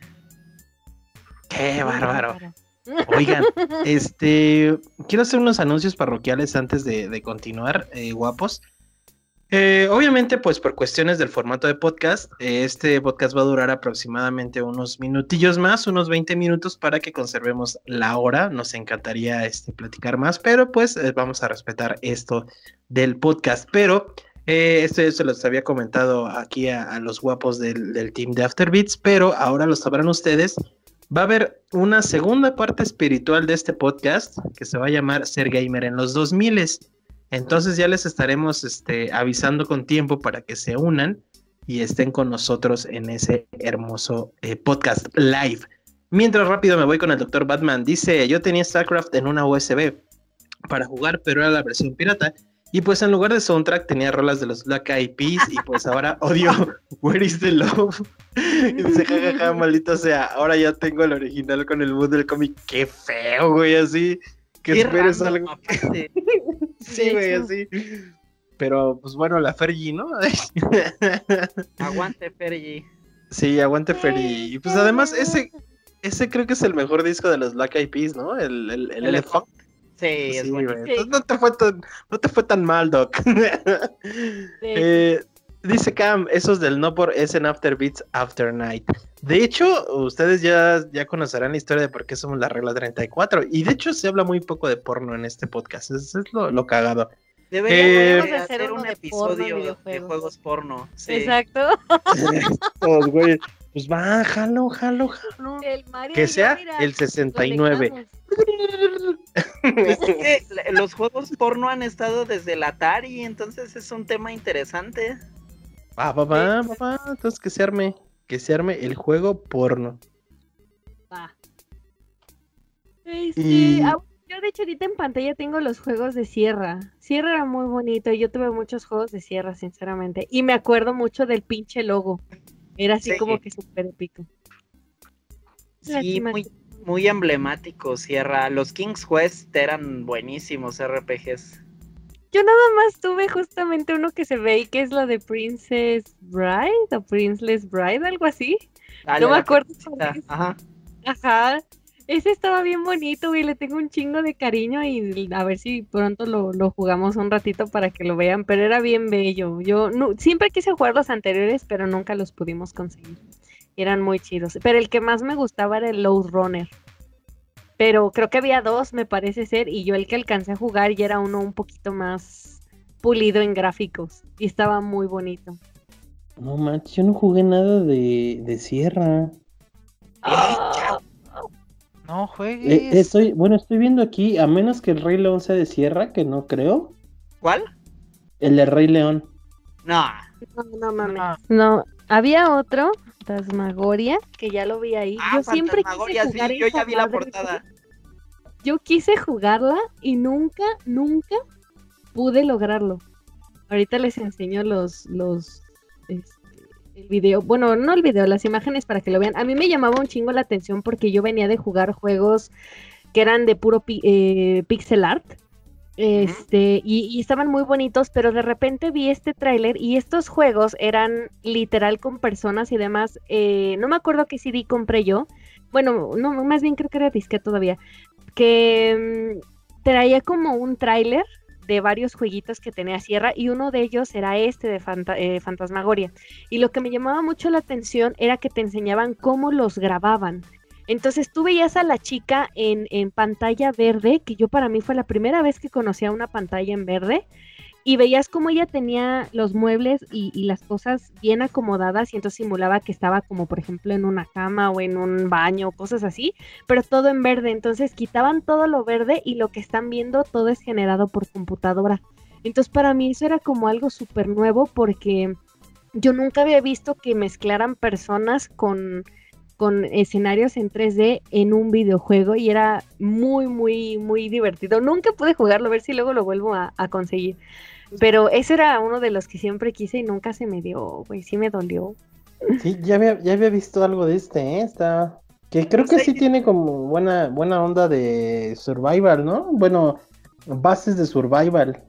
Qué bárbaro. Oigan, este, quiero hacer unos anuncios parroquiales antes de, continuar, eh, guapos. Eh, obviamente, pues por cuestiones del formato de podcast, eh, este podcast va a durar aproximadamente unos minutillos más, unos 20 minutos para que conservemos la hora. Nos encantaría este, platicar más, pero pues eh, vamos a respetar esto del podcast. Pero esto se los había comentado aquí a, los guapos del, del, team de Afterbeats, pero ahora lo sabrán ustedes. Va a haber una segunda parte espiritual de este podcast que se va a llamar Ser Gamer en los 2000 entonces ya les estaremos este, avisando con tiempo para que se unan y estén con nosotros en ese hermoso eh, podcast live. Mientras rápido me voy con el doctor Batman. Dice, yo tenía StarCraft en una USB para jugar, pero era la versión pirata. Y pues en lugar de soundtrack tenía rolas de los Black Eyed Peas y pues ahora odio Where is the Love. y dice, jajaja, maldito sea, ahora ya tengo el original con el mood del cómic. Qué feo, güey, así. Que esperes algo. sí, güey, así. Pero, pues bueno, la Fergie, ¿no? aguante Fergie. Sí, aguante Fergie. Y pues además, ese, ese creo que es el mejor disco de los Black Eyed Peas, ¿no? El, el, el, Elephant. Sí, es bueno. no, te fue tan, no te fue tan mal, Doc. eh, dice Cam, esos del no por es en After Beats After Night. De hecho, ustedes ya, ya conocerán la historia de por qué somos la regla 34. Y de hecho, se habla muy poco de porno en este podcast. Eso es lo, lo cagado. Deberíamos eh, hacer un episodio de, juegos porno. Exacto. pues va, jalo, jalo, jalo. que sea el 69. Es que los juegos porno han estado desde el Atari, entonces es un tema interesante. Va, va, va, va, entonces que se arme que se arme el juego porno. Va. Este, ah, yo de hecho ahorita en pantalla tengo los juegos de Sierra. Sierra era muy bonito, yo tuve muchos juegos de Sierra, sinceramente. Y me acuerdo mucho del pinche logo. Era así como que súper épico. Sí, muy, muy emblemático, Sierra. Los King's Quest eran buenísimos RPGs. Yo nada más tuve justamente uno que se ve y que es la de Princess Bride o Princess Bride, algo así. no me acuerdo. Ajá. Ajá. Ese estaba bien bonito, y Le tengo un chingo de cariño y a ver si pronto lo, jugamos un ratito para que lo vean. Pero era bien bello. Yo no, siempre quise jugar los anteriores, pero nunca los pudimos conseguir. Eran muy chidos. Pero el que más me gustaba era el Low Runner pero creo que había dos, me parece ser, y yo el que alcancé a jugar y era uno un poquito más pulido en gráficos y estaba muy bonito. No manches, yo no jugué nada de, de Sierra. No juegues. Eh, estoy, bueno, estoy viendo aquí, a menos que el Rey León sea de Sierra, que no creo. ¿Cuál? El de Rey León. No. No, no mames. No, había otro Fantasmagoria, que ya lo vi ahí. Ah, yo siempre quise jugar yo ya vi la portada. Yo quise jugarla y nunca, nunca pude lograrlo. Ahorita les enseño los, los, este, el video, bueno, no el video, las imágenes para que lo vean. A mí me llamaba un chingo la atención porque yo venía de jugar juegos que eran de puro eh, pixel art este, y, estaban muy bonitos, pero de repente vi este tráiler y estos juegos eran literal con personas y demás. Eh, no me acuerdo qué CD compré yo. Bueno, no, más bien creo que era disque todavía. Que mm, traía como un tráiler de varios jueguitos que tenía Sierra y uno de ellos era este de eh, Fantasmagoria. Y lo que me llamaba mucho la atención era que te enseñaban cómo los grababan. Entonces tú veías a la chica en, pantalla verde, que yo para mí fue la primera vez que conocía una pantalla en verde, y veías cómo ella tenía los muebles y, y, las cosas bien acomodadas y entonces simulaba que estaba como por ejemplo en una cama o en un baño, cosas así, pero todo en verde. Entonces quitaban todo lo verde y lo que están viendo todo es generado por computadora. Entonces para mí eso era como algo súper nuevo porque yo nunca había visto que mezclaran personas con con escenarios en 3D en un videojuego y era muy, muy, muy divertido. Nunca pude jugarlo, a ver si luego lo vuelvo a, conseguir. Pero ese era uno de los que siempre quise y nunca se me dio, güey, sí me dolió. Sí, ya había, ya había visto algo de este, ¿eh? Está... Que creo que sí tiene como buena, buena onda de survival, ¿no? Bueno, bases de survival.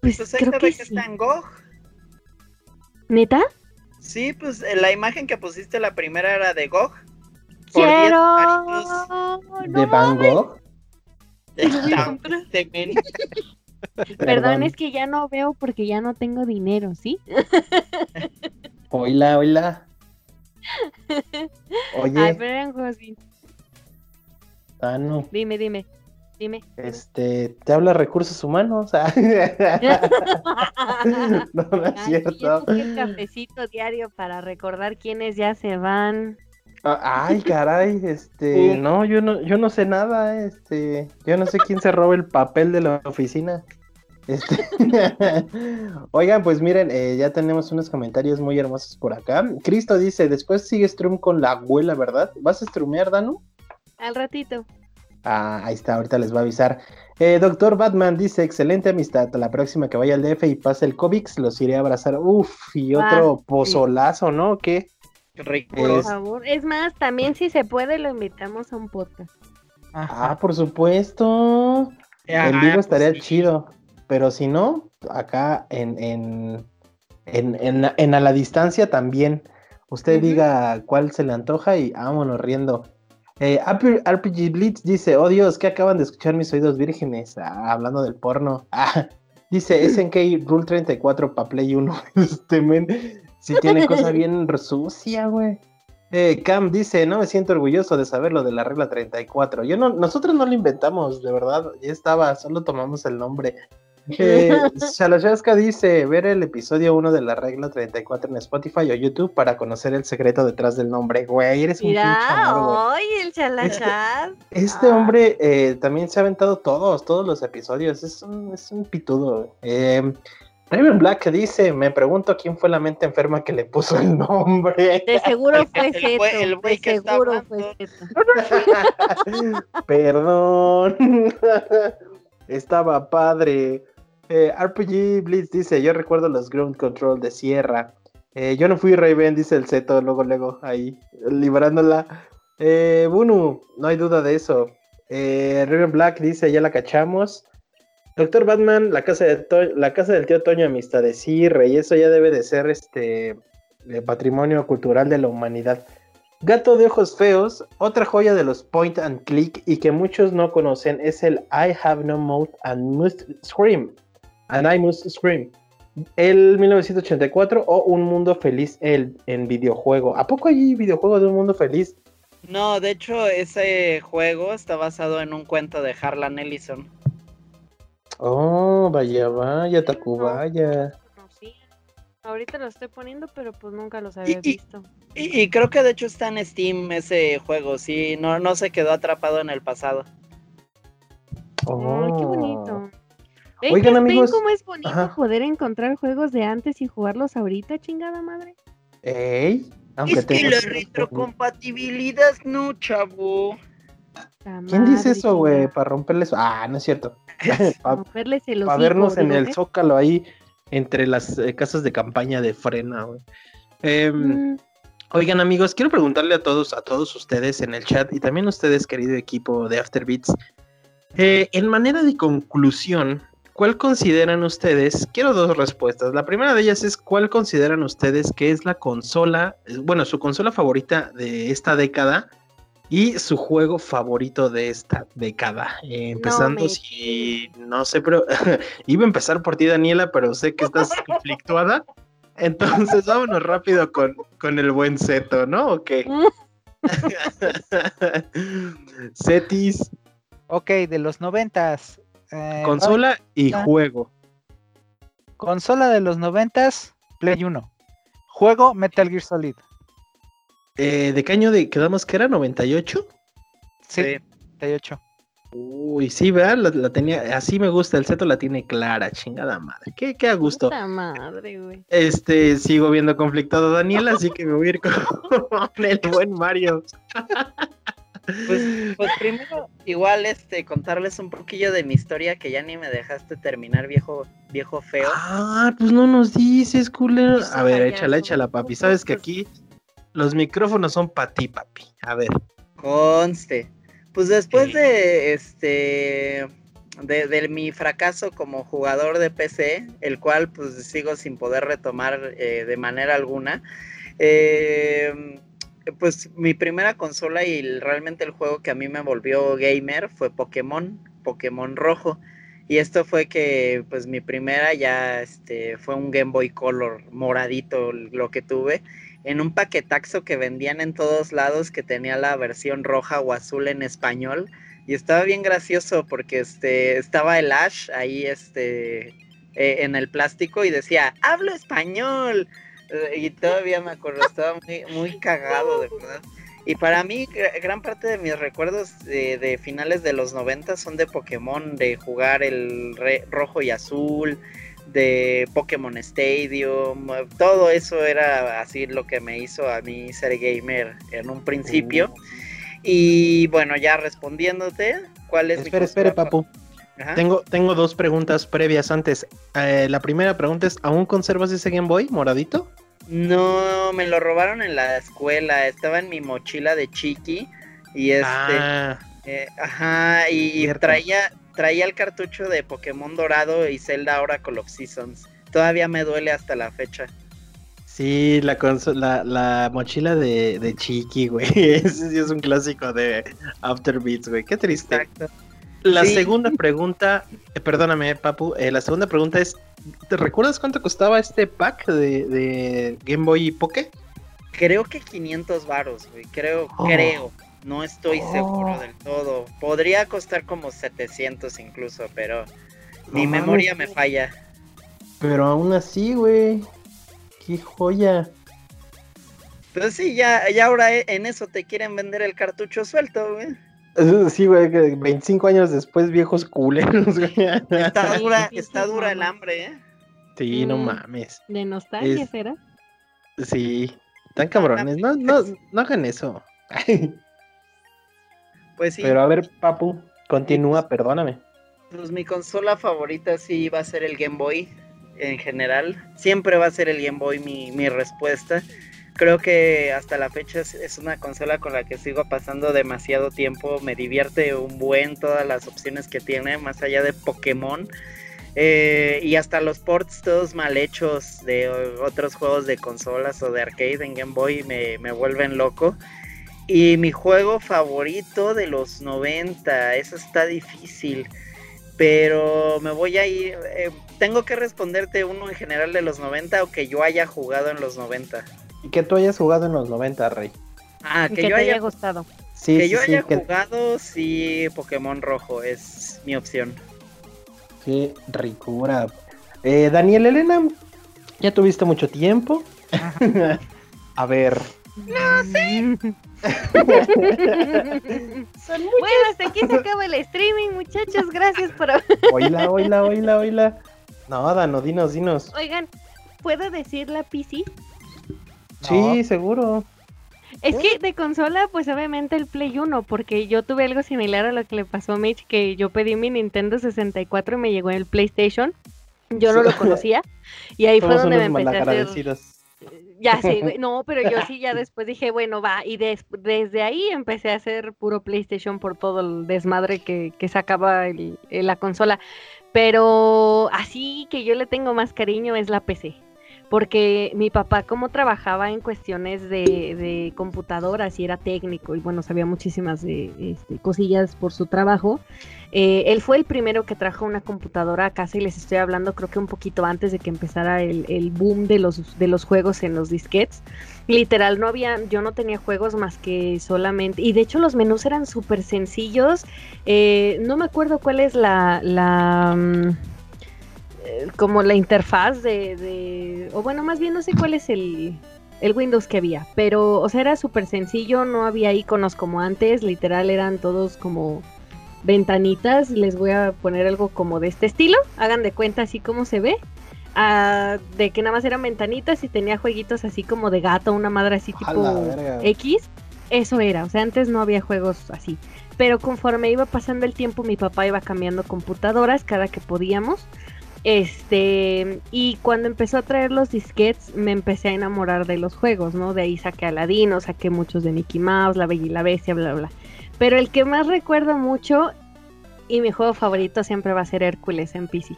Pues, pues creo que, sí. está en GOG. ¿Neta? Sí, pues eh, la imagen que pusiste la primera era de GOG. Quiero de Van Gogh. Perdón, es que ya no veo porque ya no tengo dinero, ¿sí? Hola, hola. Oye. Ay, pero Ah, no. Dime, dime. Dime. Este, te habla recursos humanos. no, no es cierto. el cafecito diario para recordar quiénes ya se van. Ah, ay, caray, este, no, yo no, yo no sé nada, este, yo no sé quién se roba el papel de la oficina. Este... Oigan, pues miren, eh, ya tenemos unos comentarios muy hermosos por acá. Cristo dice, después sigue Strum con la abuela, ¿verdad? ¿Vas a strumear, Danu? Al ratito. Ah, ahí está, ahorita les va a avisar. Eh, Doctor Batman dice, excelente amistad. La próxima que vaya al DF y pase el COVID, los iré a abrazar. Uf, y otro pozolazo, ¿no? ¿Qué? Por favor. Es más, también si se puede, lo invitamos a un podcast. Ah, por supuesto. el vivo estaría chido. Pero si no, acá en, en, en, en, a la distancia también. Usted diga cuál se le antoja y vámonos riendo. Eh, RPG Blitz dice, oh Dios, que acaban de escuchar mis oídos vírgenes, ah, hablando del porno. Ah, dice SNK Rule 34 para Play 1. este men, si tiene cosa bien sucia, güey. Eh, Cam dice, no me siento orgulloso de saber lo de la regla 34. Yo no, nosotros no lo inventamos, de verdad, ya estaba, solo tomamos el nombre. Eh, dice, ver el episodio 1 de la regla 34 en Spotify o YouTube para conocer el secreto detrás del nombre. Güey, eres un Mira, hoy el Chalachas. Este, este ah. hombre eh, también se ha aventado todos, todos los episodios. Es un, es un pitudo. Eh, Raven Black dice, me pregunto quién fue la mente enferma que le puso el nombre. De seguro fue Zeto, el, de seguro fue Perdón. Estaba padre. Eh, RPG Blitz dice, yo recuerdo los ground control de Sierra. Eh, yo no fui Raven, dice el Zeto, luego, luego, ahí, librándola. Eh, Bunu, no hay duda de eso. Eh, Raven Black dice, ya la cachamos. Doctor Batman, la casa, de la casa del tío Toño, amistad de Sierra, y eso ya debe de ser este patrimonio cultural de la humanidad. Gato de ojos feos, otra joya de los point and click y que muchos no conocen es el I have no mouth and must scream. And I Must Scream. El 1984 o Un Mundo Feliz el, en videojuego. ¿A poco hay videojuego de Un Mundo Feliz? No, de hecho ese juego está basado en un cuento de Harlan Ellison. Oh, vaya, vaya, Tacubaya. Ahorita lo estoy poniendo, pero pues nunca los había visto. Y, creo que de hecho está en Steam ese juego, sí, no, no se quedó atrapado en el pasado. Oh, qué bonito. Oigan, amigos. cómo es bonito poder encontrar juegos de antes y jugarlos ahorita, chingada madre? Ey, aunque es que la retrocompatibilidad no, chavo. ¿Quién dice eso, güey? Para romperles. Ah, no es cierto. Para vernos en el zócalo ahí entre las eh, casas de campaña de frena, güey. Em, mm. Oigan, amigos, quiero preguntarle a todos, a todos ustedes en el chat y también a ustedes, querido equipo de Afterbeats. Eh, en manera de conclusión, ¿cuál consideran ustedes? Quiero dos respuestas. La primera de ellas es ¿cuál consideran ustedes que es la consola, bueno, su consola favorita de esta década y su juego favorito de esta década? Eh, empezando si no sé, pero iba a empezar por ti Daniela, pero sé que estás conflictuada. Entonces vámonos rápido con, con el buen Zeto, ¿no? Ok. Cetis. Ok, de los noventas. Eh, Consola y juego. Consola de los noventas, Play 1. Juego Metal Gear Solid. Eh, ¿De qué año de, quedamos que era? ¿98? Sí, 98. Uy, sí, ¿verdad? La, tenía, así me gusta, el seto la tiene clara, chingada madre. Qué, qué a gusto. madre, güey. Este, sigo viendo conflictado a Daniela, así que me voy a ir con el buen Mario. Pues, pues, primero, igual este, contarles un poquillo de mi historia que ya ni me dejaste terminar, viejo, viejo feo. Ah, pues no nos dices, culero. Pues a ver, échala, échala, papi. Sabes que aquí los micrófonos son para ti, papi. A ver. Conste. Pues después de este de, mi fracaso como jugador de PC, el cual pues sigo sin poder retomar eh, de manera alguna. Eh, pues mi primera consola y realmente el juego que a mí me volvió gamer fue Pokémon, Pokémon Rojo. Y esto fue que, pues mi primera ya este, fue un Game Boy Color moradito lo que tuve, en un paquetaxo que vendían en todos lados que tenía la versión roja o azul en español. Y estaba bien gracioso porque este, estaba el Ash ahí este, eh, en el plástico y decía, hablo español. Eh, y todavía me acuerdo, estaba muy, muy cagado, de verdad. Y para mí, gran parte de mis recuerdos de, finales de los 90 son de Pokémon, de jugar el rojo y azul, de Pokémon Stadium, todo eso era así lo que me hizo a mí ser gamer en un principio. Uh. Y bueno, ya respondiéndote, ¿cuál es espera, Espera, papu. Tengo, tengo dos preguntas previas antes. Eh, la primera pregunta es, ¿aún conservas ese Game Boy moradito? No, me lo robaron en la escuela. Estaba en mi mochila de chiqui. Y este. Ah. Eh, ajá, y traía, traía el cartucho de Pokémon Dorado y Zelda Oracle of Seasons. Todavía me duele hasta la fecha. Sí, la, la, la mochila de, de Chiqui, güey. Ese sí es un clásico de After Beats, güey. Qué triste. Exacto. La segunda pregunta, eh, perdóname, Papu, eh, la segunda pregunta es, ¿te recuerdas cuánto costaba este pack de, Game Boy y Poké? Creo que 500 varos, güey, creo, oh. creo, no estoy oh. seguro del todo. Podría costar como 700 incluso, pero mi memoria me falla. Pero aún así, güey, qué joya. Pues sí, ya, ya ahora en eso te quieren vender el cartucho suelto, güey. Sí, güey, 25 años después, viejos culeros, güey. Está dura, está dura el hambre, ¿eh? Sí, no mm, mames. ¿De nostalgia será? Sí, tan cabrones. No, no, no hagan eso. Pues sí. Pero a ver, papu, continúa, perdóname. Pues mi consola favorita sí va a ser el Game Boy en general. Siempre va a ser el Game Boy mi, mi respuesta creo que hasta la fecha es, una consola con la que sigo pasando demasiado tiempo. Me divierte un buen todas las opciones que tiene, más allá de Pokémon. Eh, y hasta los ports todos mal hechos de otros juegos de consolas o de arcade en Game Boy me, vuelven loco. Y mi juego favorito de los 90, eso está difícil. Pero me voy a ir. Eh, tengo que responderte uno en general de los 90 o que yo haya jugado en los 90. Y que tú hayas jugado en los 90, Rey. Ah, que, yo haya gustado. Sí, que yo haya jugado, sí, Pokémon Rojo es mi opción. Qué ricura. Eh, Daniel Elena, ya tuviste mucho tiempo. A ver. No sé. Bueno, hasta aquí se acaba el streaming, muchachos. Gracias por. oíla, oíla, oíla, oíla. No, Dano, dinos, dinos. Oigan, ¿puedo decir la PC? Sí, seguro. Es que de consola, pues obviamente el Play 1, porque yo tuve algo similar a lo que le pasó a Mitch, que yo pedí mi Nintendo 64 y me llegó el PlayStation. Yo no lo conocía. Y ahí fue donde me empecé a hacer... Ya sí, no, pero yo sí ya después dije, bueno, va, y desde ahí empecé a hacer puro PlayStation por todo el desmadre que, que sacaba el, la consola. Pero así que yo le tengo más cariño es la PC porque mi papá como trabajaba en cuestiones de, de computadoras y era técnico y bueno, sabía muchísimas este, cosillas por su trabajo, eh, él fue el primero que trajo una computadora a casa y les estoy hablando creo que un poquito antes de que empezara el, boom de los, de los juegos en los disquets. Literal, no había, yo no tenía juegos más que solamente, y de hecho los menús eran súper sencillos, eh, no me acuerdo cuál es la... la mm, eh, como la interfaz de, o bueno, más bien no sé cuál es el, el Windows que había, pero, o sea, era súper sencillo, no había iconos como antes, literal eran todos como ventanitas, les voy a poner algo como de este estilo, hagan de cuenta así como se ve, ah, de que nada más eran ventanitas y tenía jueguitos así como de gato, una madre así tipo X, eso era, o sea, antes no había juegos así, pero conforme iba pasando el tiempo mi papá iba cambiando computadoras cada que podíamos, este, y cuando empezó a traer los disquets, me empecé a enamorar de los juegos, ¿no? De ahí saqué Aladino, saqué muchos de Mickey Mouse, La Bella y la Bestia, bla, bla. Pero el que más recuerdo mucho y mi juego favorito siempre va a ser Hércules en PC.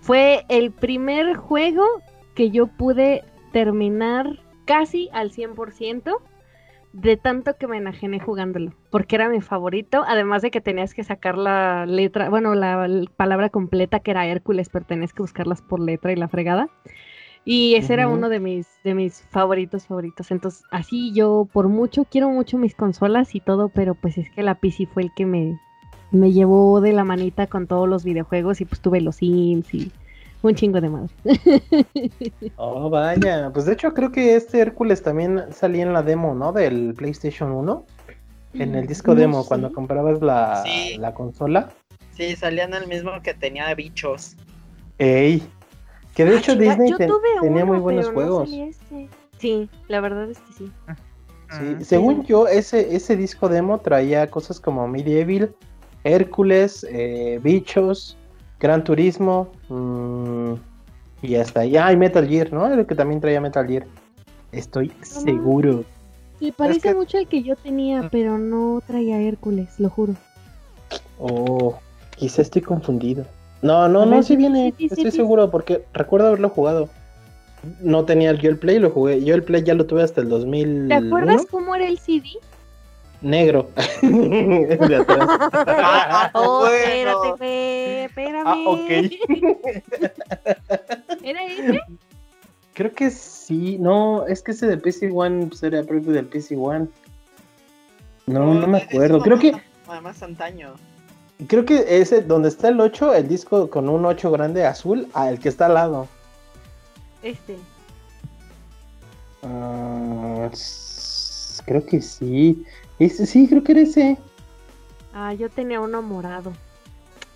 Fue el primer juego que yo pude terminar casi al 100%. de tanto que me enajené jugándolo, porque era mi favorito, además de que tenías que sacar la letra, bueno, la, palabra completa que era Hércules, pero tenías que buscarlas por letra y la fregada. Y ese era uno de mis, de mis favoritos favoritos. Entonces, así yo por mucho, quiero mucho mis consolas y todo, pero pues es que la PC fue el que me, me llevó de la manita con todos los videojuegos y pues tuve los Sims y un chingo de madre. oh, vaya. Pues de hecho creo que este Hércules también salía en la demo, ¿no? Del PlayStation 1. En el disco demo, cuando comprabas la, la consola. Sí, salía en el mismo que tenía bichos. Ey. Que de hecho Disney tenía muy buenos juegos. Sí, la verdad es que sí. Sí, según yo, ese, ese disco demo traía cosas como Medieval, Hércules, eh, Bichos, Gran Turismo mmm, y hasta ahí. Ah, y Metal Gear, ¿no? El que también traía Metal Gear. Estoy seguro. Sí, parece mucho el que yo tenía, pero no traía Hércules, lo juro. Oh, quizá estoy confundido. No, no, no, sí viene, estoy seguro, porque recuerdo haberlo jugado. No tenía yo el Play, lo jugué. Yo el Play ya lo tuve hasta el 2000. ¿Te acuerdas cómo era el CD? negro. de atrás. oh, espérate, espérame. Ah, ok. ¿Era ese? Creo que sí. No, es que ese del PC One pues, era propio del PC One. No, no, me acuerdo. Creo que. Más antaño. Creo que ese, donde está el 8, el disco con un 8 grande azul, el que está al lado. Este. Uh, creo que sí sí, creo que era ese. Ah, yo tenía uno morado.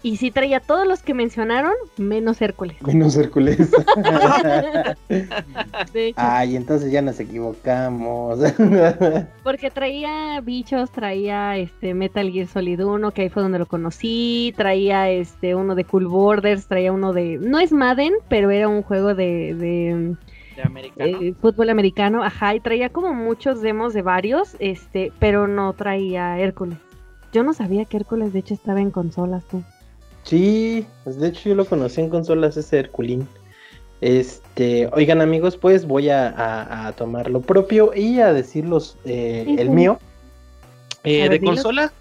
Y sí traía todos los que mencionaron, menos Hércules. Menos Hércules. Ay, entonces ya nos equivocamos. Porque traía bichos, traía este Metal Gear Solid 1, que ahí fue donde lo conocí, traía este uno de Cool Borders, traía uno de no es Madden, pero era un juego de americano. Eh, fútbol americano, ajá, y traía como muchos demos de varios, este, pero no traía Hércules. Yo no sabía que Hércules de hecho estaba en consolas, tú. Sí, pues de hecho yo lo conocí en consolas ese Herculín. Este, oigan amigos, pues voy a, tomar lo propio y a decirlos eh, el mío. Eh, de consola,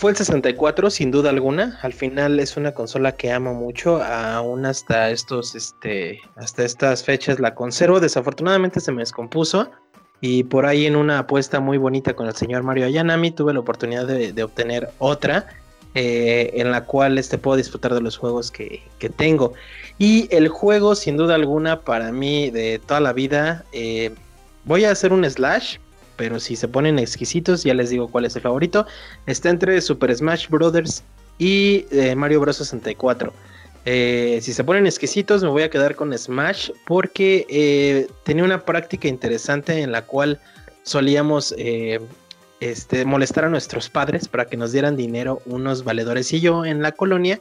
fue el 64, sin duda alguna. Al final es una consola que amo mucho. Aún hasta estos, este, hasta estas fechas la conservo. Desafortunadamente se me descompuso. Y por ahí en una apuesta muy bonita con el señor Mario Ayanami tuve la oportunidad de, obtener otra. Eh, en la cual este, puedo disfrutar de los juegos que, tengo. Y el juego, sin duda alguna, para mí de toda la vida, eh, voy a hacer un slash pero si se ponen exquisitos, ya les digo cuál es el favorito. Está entre Super Smash Bros. y eh, Mario Bros. 64. Eh, si se ponen exquisitos, me voy a quedar con Smash porque tenía una práctica interesante en la cual solíamos este, molestar a nuestros padres para que nos dieran dinero unos valedores y yo en la colonia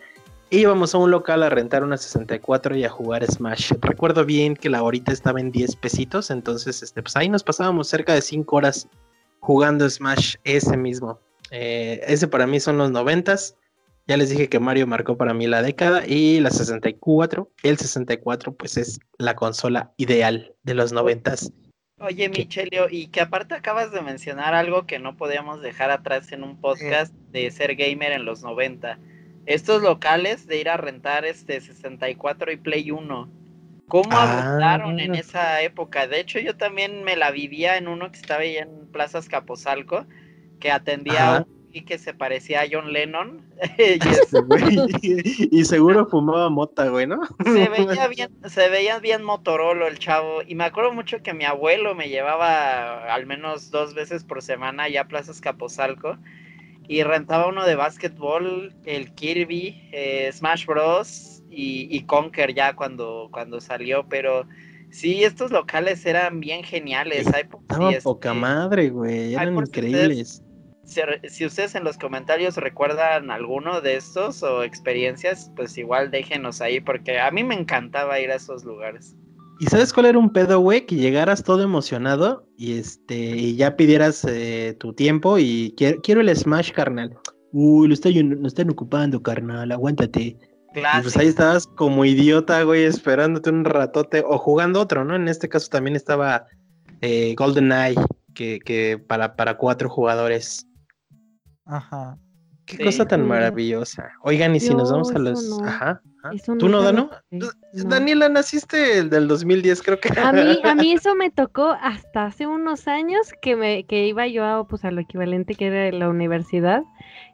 íbamos a un local a rentar una 64 y a jugar Smash. Recuerdo bien que la horita estaba en 10 pesitos, entonces este, pues ahí nos pasábamos cerca de 5 horas jugando Smash ese mismo. Eh, ese para mí son los 90 Ya les dije que Mario marcó para mí la década y la 64. El 64 pues es la consola ideal de los 90 Oye, Michelio, y que aparte acabas de mencionar algo que no podíamos dejar atrás en un podcast de ser gamer en los 90 estos locales de ir a rentar este 64 y Play 1. ¿Cómo ah. en esa época? De hecho, yo también me la vivía en uno que estaba ahí en Plazas Capozalco, que atendía a un y que se parecía a John Lennon. y, seguro fumaba mota, güey, ¿no? se veía bien, se veía bien Motorola el chavo. Y me acuerdo mucho que mi abuelo me llevaba al menos dos veces por semana allá a Plazas Capozalco y rentaba uno de básquetbol, el Kirby, eh, Smash Bros. Y, Conker ya cuando, cuando salió, pero sí, estos locales eran bien geniales. Hay este, poca madre, güey, eran increíbles. Si, ustedes en los comentarios recuerdan alguno de estos o experiencias, pues igual déjenos ahí, porque a mí me encantaba ir a esos lugares. ¿Y sabes cuál era un pedo, güey? Que llegaras todo emocionado y este y ya pidieras eh, tu tiempo y quiero, el Smash, carnal. Uy, lo, lo están ocupando, carnal, aguántate. Claro. Y pues ahí estabas como idiota, güey, esperándote un ratote o jugando otro, ¿no? En este caso también estaba eh, GoldenEye, que, que para, para cuatro jugadores. Ajá. Qué Sí. cosa tan maravillosa. Oigan, y si nos vamos a los. no. Ajá. ¿Tú no, Dano? no. Daniela, naciste el del 2010, creo que. A mí, a mí eso me tocó hasta hace unos años que me, que iba yo a, pues a lo equivalente que era la universidad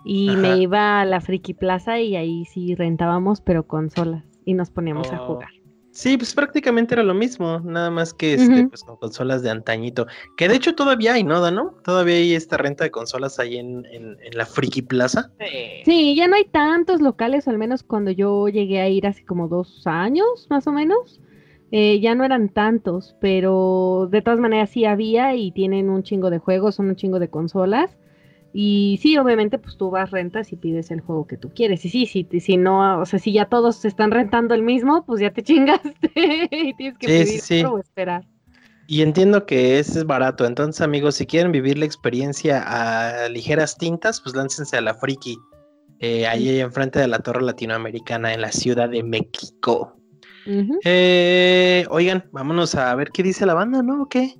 y Ajá. me iba a la Friki Plaza y ahí sí rentábamos pero consolas y nos poníamos a Oh. jugar. Sí, pues prácticamente era lo mismo, nada más que este, pues con consolas de antañito. Que de hecho todavía hay, ¿no, Dano? Todavía hay esta renta de consolas ahí en, en, en la Friki Plaza. Sí. Sí, ya no hay tantos locales, o al menos cuando yo llegué a ir hace como dos años, más o menos. eh, ya no eran tantos, pero de todas maneras sí había y tienen un chingo de juegos, son un chingo de consolas. Y sí, obviamente, pues tú vas, rentas y pides el juego que tú quieres. Y sí, sí, si no, o sea, si ya todos se están rentando el mismo, pues ya te chingaste y tienes que Sí, pedir sí, otro o esperar. Y entiendo que ese es barato. Entonces, amigos, si quieren vivir la experiencia a ligeras tintas, pues láncense a la Friki. eh, ahí enfrente de la Torre Latinoamericana en la Ciudad de México. Eh, oigan, vámonos a ver qué dice la banda, ¿no? ¿O qué?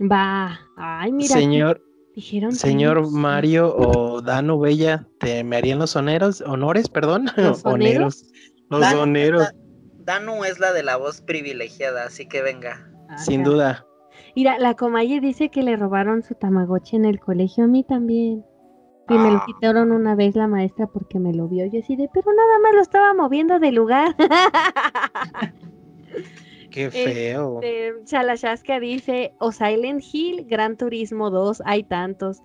Va. Ay, mira. Señor, dijeron señor. Mario o Dano Bella, ¿te me harían los honores, honores, perdón? ¿Los Honeros. Los Dano, honeros, Danu es la de la voz privilegiada, así que venga. sin Ajá. duda. Mira, la Comaye dice que le robaron su Tamagotchi en el colegio, a mí también. Y me lo Ah. quitaron una vez la maestra porque me lo vio. Yo así de, pero nada más lo estaba moviendo de lugar. Qué feo. Este, Chalashasca dice, o Silent Hill, Gran Turismo 2, hay tantos.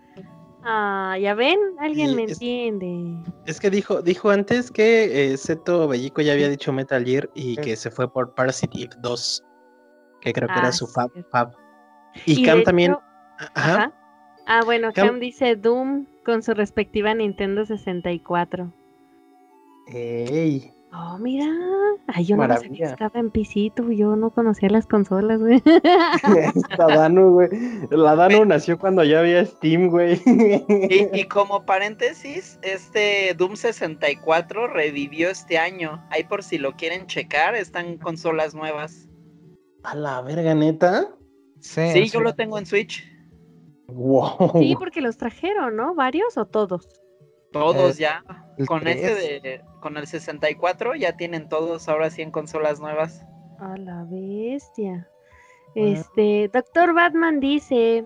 Ah, ya ven, alguien Sí, me es- entiende. Es que dijo, dijo antes que eh, Seto Bellico ya había dicho Metal Gear y que se fue por Parasite Eve 2, que creo que Ah, era su sí, fab. Y, Y Cam también. Ajá. Ajá. Ah, bueno, Cam- Cam dice Doom con su respectiva Nintendo 64. Ey, Oh, mira. Ay, yo no sabía que estaba en pisito, yo no conocía las consolas, güey. esta Dano, güey. La Dano nació cuando ya había Steam, güey. Y, y como paréntesis, este Doom 64 revivió este año. Ahí por si lo quieren checar, están consolas nuevas. A la verga, neta. Sí, Sí, sí. yo lo tengo en Switch. Wow. Sí, porque los trajeron, ¿no? ¿Varios o todos? Todos Eh, ya. el Con ese tres. de, con el 64 ya tienen todos ahora sí en consolas nuevas. A la bestia. Ah. Este, Doctor Batman dice,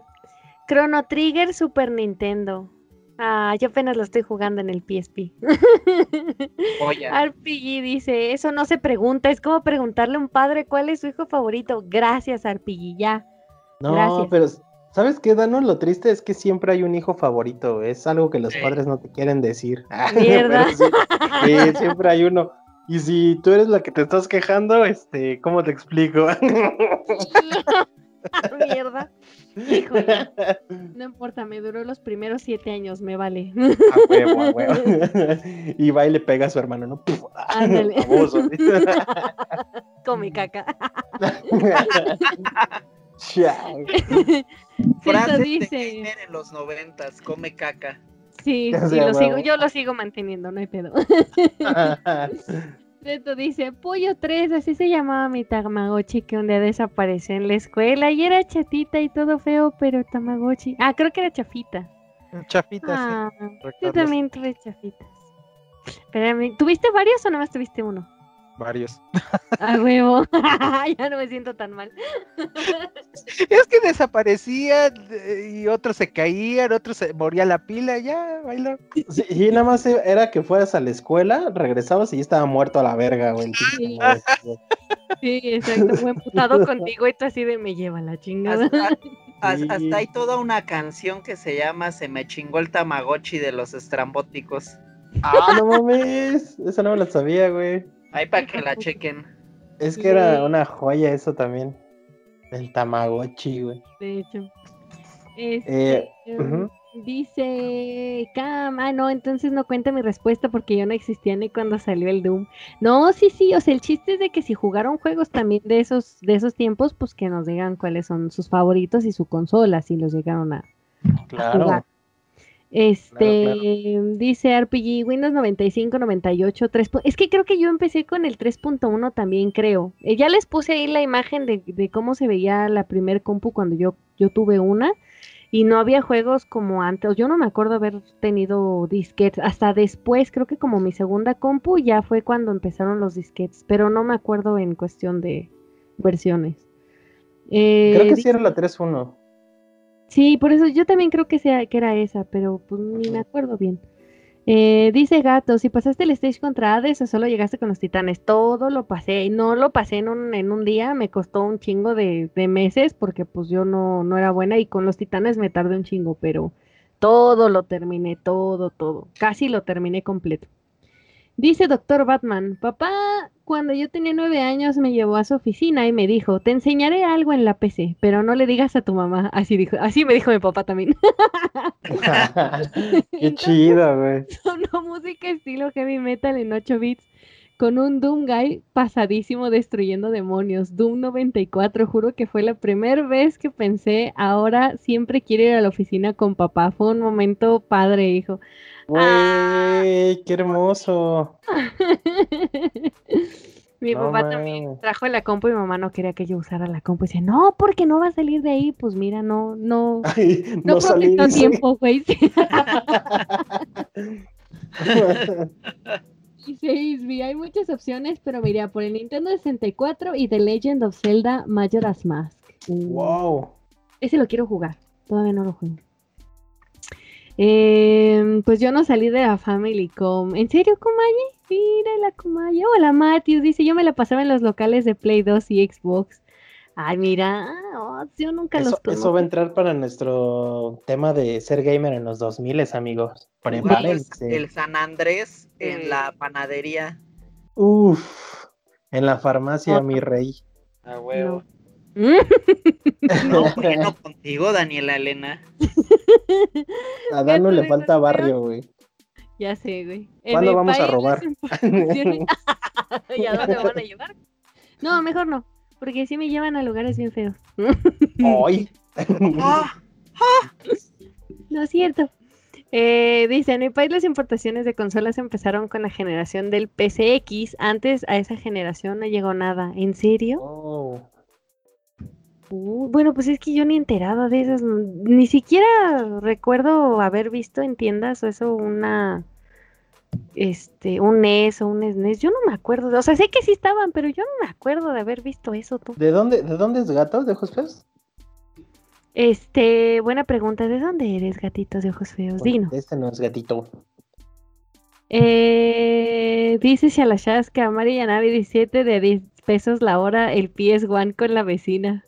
Chrono Trigger Super Nintendo. Ah, yo apenas lo estoy jugando en el PSP. Oye, RPG dice, eso no se pregunta, es como preguntarle a un padre cuál es su hijo favorito. Gracias, RPG, ya. No, Gracias. pero ¿sabes qué, Dano? Lo triste es que siempre hay un hijo favorito. Es algo que los Sí. padres no te quieren decir. Mierda. Pero sí, sí, siempre hay uno. Y si tú eres la que te estás quejando, este, ¿cómo te explico? Mierda. Híjole, no importa, me duró los primeros siete años, me vale. A huevo, a huevo. Y va y le pega a su hermano, ¿no? Puf, Ándale. Come caca. De dice. gamer en los noventas, come caca. Sí, sea lo sigo, yo lo sigo manteniendo, no hay pedo. Reto dice, Pollo 3, así se llamaba mi Tamagotchi que un día desapareció en la escuela y era chatita y todo feo, pero Tamagotchi. Ah, creo que era chafita. Chafita, Ah, sí. yo recuerdo también tuve chafitas. Espérame, ¿tuviste varios o nomás tuviste uno? Varios. A huevo. ya no me siento tan mal. Es que desaparecían eh, y otros se caían, otros se moría la pila, ya, bailó. Sí, y nada más era que fueras a la escuela, regresabas y ya estaba muerto a la verga, güey. Sí. Exacto. Fue emputado contigo y tú así de me lleva la chingada. Hasta, hasta hay toda una canción que se llama Se me chingó el Tamagotchi de los estrambóticos. Ah, no mames. Esa no me la sabía, güey. Ahí para que la chequen. Es que era una joya eso también. El Tamagotchi, güey. De hecho. Este, Eh, ujú. Dice Cam, ah, no, entonces no cuenta mi respuesta porque yo no existía ni cuando salió el Doom. No, sí, sí, o sea, el chiste es de que si jugaron juegos también de esos, de esos tiempos, pues que nos digan cuáles son sus favoritos y su consola, si los llegaron a, a Claro. jugar. Este, dice RPG, Windows 95, 98, 3. Es que creo que yo empecé con el 3.1 también, creo. Eh, ya les puse ahí la imagen de, de, cómo se veía la primer compu cuando yo, yo tuve una. Y no había juegos como antes. Yo no me acuerdo haber tenido disquetes. Hasta después, creo que como mi segunda compu ya fue cuando empezaron los disquetes. Pero no me acuerdo en cuestión de versiones. Eh, creo que sí era la 3.1. Sí, por eso yo también creo que, sea, que era esa, pero pues ni me acuerdo bien. Eh, dice Gato, si pasaste el stage contra Hades o solo llegaste con los titanes, todo lo pasé, y no lo pasé en un, en un día, me costó un chingo de, de, meses porque pues yo no, no era buena y con los titanes me tardé un chingo, pero todo lo terminé, todo, todo, casi lo terminé completo. Dice Doctor Batman, papá, cuando yo tenía nueve años me llevó a su oficina y me dijo, te enseñaré algo en la PC, pero no le digas a tu mamá. Así dijo, así me dijo mi papá también. Qué chido, güey. Sonó música estilo heavy metal en 8 bits con un Doom Guy pasadísimo destruyendo demonios. Doom 94, juro que fue la primera vez que pensé, ahora siempre quiero ir a la oficina con papá. Fue un momento padre, hijo. ¡Güey! ¡Qué hermoso! mi papá también trajo la compu y mi mamá no quería que yo usara la compu. Y dice, no, porque no va a salir de ahí. Pues mira, no, no. no, no salí, tiempo, güey. Dice hay muchas opciones, pero mira, por el Nintendo 64 y The Legend of Zelda Majora's Mask. Wow. Ese lo quiero jugar. Todavía no lo juego. Eh, pues yo no salí de la Family Com. ¿En serio, Comaye? Mira la Comaye. Hola, Matthews. Dice, yo me la pasaba en los locales de Play 2 y Xbox. Ay, mira, oh, yo nunca eso, los Eso va a entrar para nuestro tema de ser gamer en los 2000, amigos. Prepárense. El San Andrés en la panadería. Uf, en la farmacia, mi rey. Ah, huevo. No, no contigo, Daniela Elena. A Dano le falta barrio, güey. Ya sé, güey. ¿Cuándo vamos a robar? ¿Y a dónde van a llevar? No, mejor no, porque si me llevan a lugares bien feos. ¡Ay! no es cierto. Eh, dice, en mi país las importaciones de consolas empezaron con la generación del PCX. Antes a esa generación no llegó nada. ¿En serio? Oh. Uh, bueno, pues es que yo ni enterado de esas, ni siquiera recuerdo haber visto en tiendas o eso una, este, un NES o un SNES, yo no me acuerdo, o sea, sé que sí estaban, pero yo no me acuerdo de haber visto eso tú. ¿De dónde, de dónde es gatos de ojos feos? Este, buena pregunta, ¿de dónde eres gatitos de ojos feos? Dino. Este no es gatito. Eh, dice Shalashas que a Mari Navi 17 de 10 pesos la hora el PS1 con la vecina.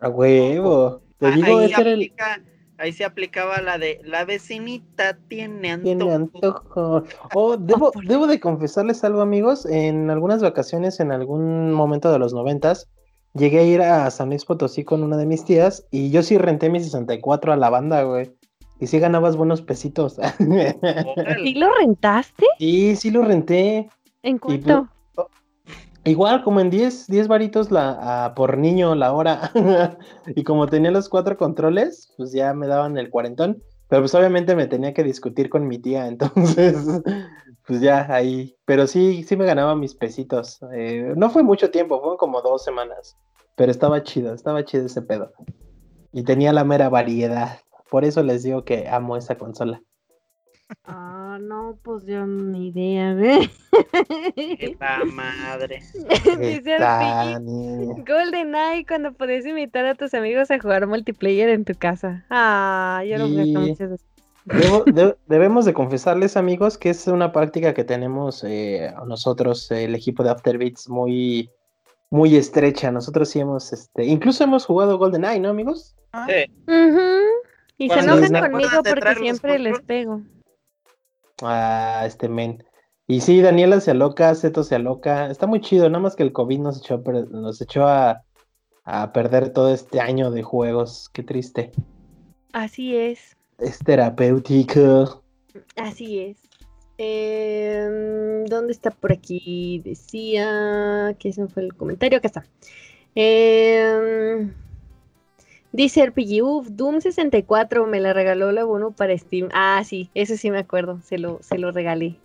A huevo. Te ah, digo, ahí, aplica, ahí se aplicaba la de la vecinita tiene antojo. Tiene antojo. Oh, debo, debo de confesarles algo, amigos. En algunas vacaciones, en algún momento de los noventas, llegué a ir a San Luis Potosí con una de mis tías y yo sí renté mi 64 a la banda, güey. Y sí ganabas buenos pesitos. ¿Sí lo rentaste? Sí, sí lo renté. ¿En cuánto? Igual, como en 10, 10 varitos la, por niño la hora. y como tenía los cuatro controles, pues ya me daban el cuarentón. Pero pues obviamente me tenía que discutir con mi tía, entonces, pues ya ahí. Pero sí, sí me ganaba mis pesitos. Eh, no fue mucho tiempo, fueron como dos semanas. Pero estaba chido, estaba chido ese pedo. Y tenía la mera variedad. Por eso les digo que amo esa consola. Ah, no, pues yo ni idea, ¿ve? La madre. Dice Golden Eye cuando podés invitar a tus amigos a jugar multiplayer en tu casa. Ah, yo lo debemos de confesarles, amigos, que es una práctica que tenemos eh, nosotros, el equipo de Afterbeats, muy, muy estrecha. Nosotros sí hemos, este, incluso hemos jugado Golden Eye, ¿no, amigos? Sí. Y se enojan conmigo porque siempre les pego. Ah, este men. Y sí, Daniela se aloca, Zeto se aloca. Está muy chido, nada más que el COVID nos echó, a, nos echó a, perder todo este año de juegos. Qué triste. Así es. Es terapéutico. Así es. Em, ¿Dónde está por aquí? Decía que ese fue el comentario. Acá está. Eh, Dice RPG, uff, Doom 64 me la regaló la Bono para Steam. Ah, sí, eso sí me acuerdo, se lo, se lo regalé.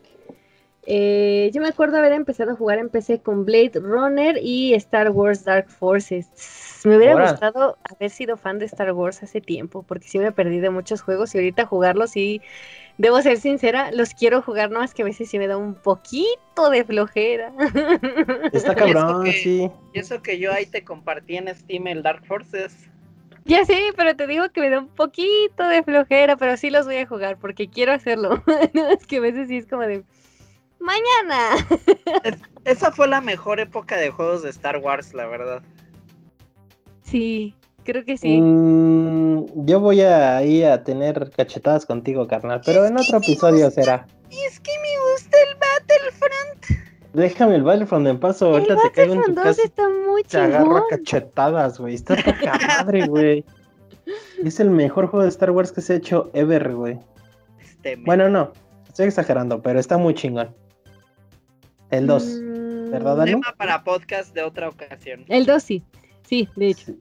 Eh, yo me acuerdo haber empezado a jugar en PC con Blade Runner y Star Wars Dark Forces. Me hubiera gustado haber sido fan de Star Wars hace tiempo, porque sí me perdí de muchos juegos y ahorita jugarlos y debo ser sincera, los quiero jugar, no más que a veces sí me da un poquito de flojera. Está cabrón, sí. Y eso que yo ahí te compartí en Steam el Dark Forces. Ya sí, pero te digo que me da un poquito de flojera, pero sí los voy a jugar porque quiero hacerlo. no, es que a veces sí es como de mañana. esa fue la mejor época de juegos de Star Wars, la verdad. Sí, creo que sí. Mm, yo voy a ir a tener cachetadas contigo, carnal, pero en otro episodio será. Es que me gusta el Battlefront. Déjame el Battlefront en paso, ahorita te caigo en tu casa. Está muy te agarra cachetadas, güey. Está poca madre, güey. Es el mejor juego de Star Wars que se ha hecho ever, güey. Este bueno, no, estoy exagerando, pero está muy chingón. El 2, mm, ¿verdad, Dani? Tema para podcast de otra ocasión. El 2 sí, sí, de hecho.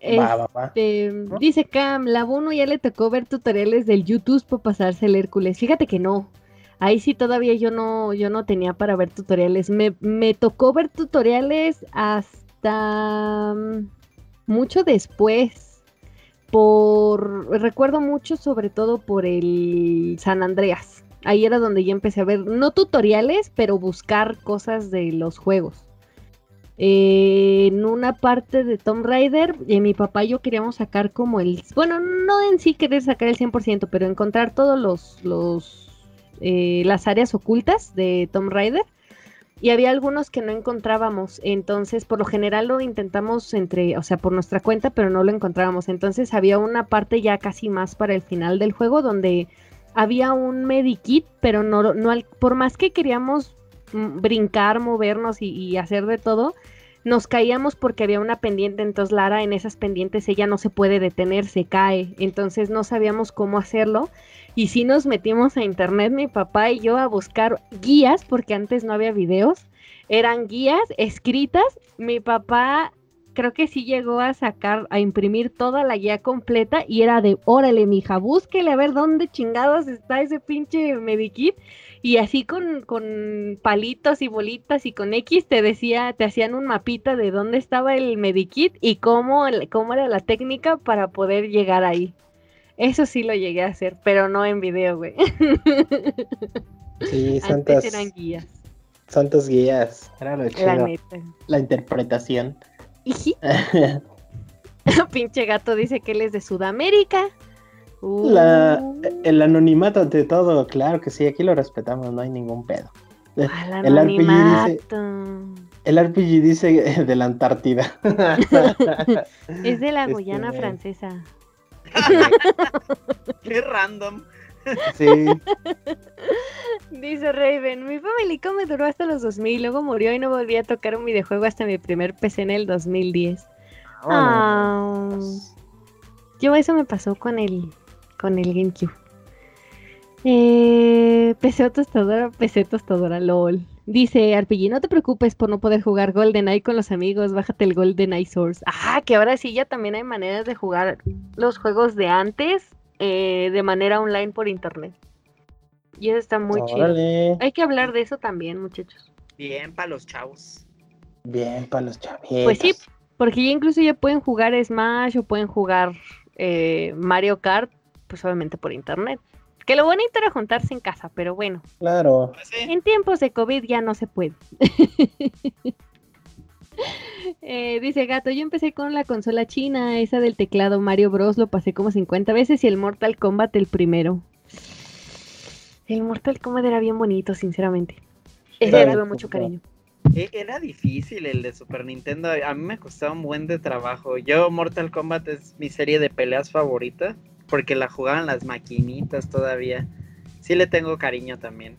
Este, dice Cam, la Bono ya le tocó ver tutoriales del YouTube para pasarse el Hércules. Fíjate que no. Ahí sí todavía yo no, yo no tenía para ver tutoriales. Me, me tocó ver tutoriales hasta mm, mucho después. Por recuerdo mucho sobre todo por el San Andreas. Ahí era donde yo empecé a ver, no tutoriales, pero buscar cosas de los juegos. Eh, en una parte de Tomb Raider, y mi papá y yo queríamos sacar como el, bueno, no en sí querer sacar el 100%, pero encontrar todos los, los eh, las áreas ocultas de Tomb Raider. Y había algunos que no encontrábamos, entonces por lo general lo intentamos entre, o sea, por nuestra cuenta, pero no lo encontrábamos. Entonces había una parte ya casi más para el final del juego donde había un medikit, pero no, no por más que queríamos Mm, brincar, movernos y, hacer de todo, nos caíamos porque había una pendiente, entonces Lara en esas pendientes ella no se puede detener, se cae, entonces no sabíamos cómo hacerlo y si nos metimos a internet mi papá y yo a buscar guías porque antes no había videos, eran guías escritas, mi papá creo que sí llegó a sacar, a imprimir toda la guía completa y era de, órale, mija, búsquele a ver dónde chingados está ese pinche medikit y así con, con, palitos y bolitas y con X te decía, te hacían un mapita de dónde estaba el medikit y cómo, cómo era la técnica para poder llegar ahí. Eso sí lo llegué a hacer, pero no en video, güey. Sí, santas. Antes eran guías. Santas guías. Era lo chido. La, la interpretación. Pinche gato dice que él es de Sudamérica. La, uh. el anonimato ante todo, claro que sí, aquí lo respetamos, no hay ningún pedo. el RPG dice, el RPG dice de la Antártida. es de la Guyana este, francesa. Qué random. Sí. Dice Raven, mi Family me duró hasta los 2000, luego murió y no volví a tocar un videojuego hasta mi primer PC en el 2010. Ah, yo eso me pasó con el con el GameCube. Eh, PC tostadora, PC tostadora, lol. Dice RPG, no te preocupes por no poder jugar GoldenEye con los amigos, bájate el GoldenEye Source. Ah, que ahora sí ya también hay maneras de jugar los juegos de antes eh, de manera online por internet. Y eso está muy chido. Hay que hablar de eso también, muchachos. Bien para los chavos. Bien para los chavos. Pues sí, porque ya incluso ya pueden jugar Smash o pueden jugar eh, Mario Kart pues obviamente por internet. Que lo bonito era juntarse en casa, pero bueno. Claro. Pues en tiempos de COVID ya no se puede. Eh, dice Gato, yo empecé con la consola china, esa del teclado Mario Bros. Lo pasé como 50 veces y el Mortal Kombat el primero. El Mortal Kombat era bien bonito, sinceramente. Ese era mucho cariño. E, era difícil el de Super Nintendo. A mí me costaba un buen de trabajo. Yo, Mortal Kombat es mi serie de peleas favorita porque la jugaban las maquinitas todavía. Sí le tengo cariño también.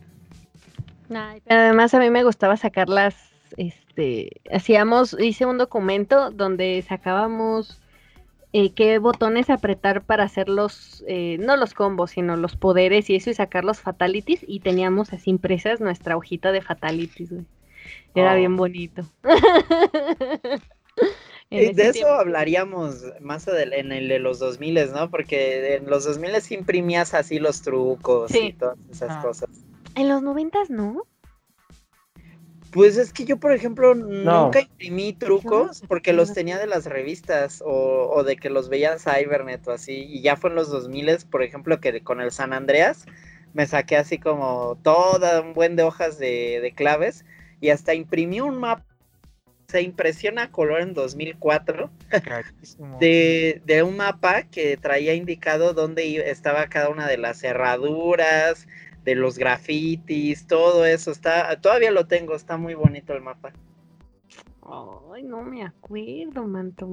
además a mí me gustaba sacarlas, este, hacíamos, hice un documento donde sacábamos eh, qué botones apretar para hacer los, eh, no los combos, sino los poderes y eso y sacar los fatalities y teníamos así impresas nuestra hojita de fatalities, Era bien oh. de eso hablaríamos más en el de los 2000, ¿no? Porque en los 2000 imprimías así los trucos y todas esas ah. cosas. En los 90 no. Pues es que yo, por ejemplo, nunca imprimí trucos porque los tenía de las revistas o, de que los veía en Cybernet o así. Y ya fue en los 2000, por ejemplo, que con el San Andreas me saqué así como toda un buen de hojas de, claves y hasta imprimí un mapa. Se impresiona color en 2004 de, de un mapa que traía indicado dónde estaba cada una de las cerraduras, de los grafitis, todo eso, está, todavía lo tengo, está muy bonito el mapa. Ay, no me acuerdo, manto.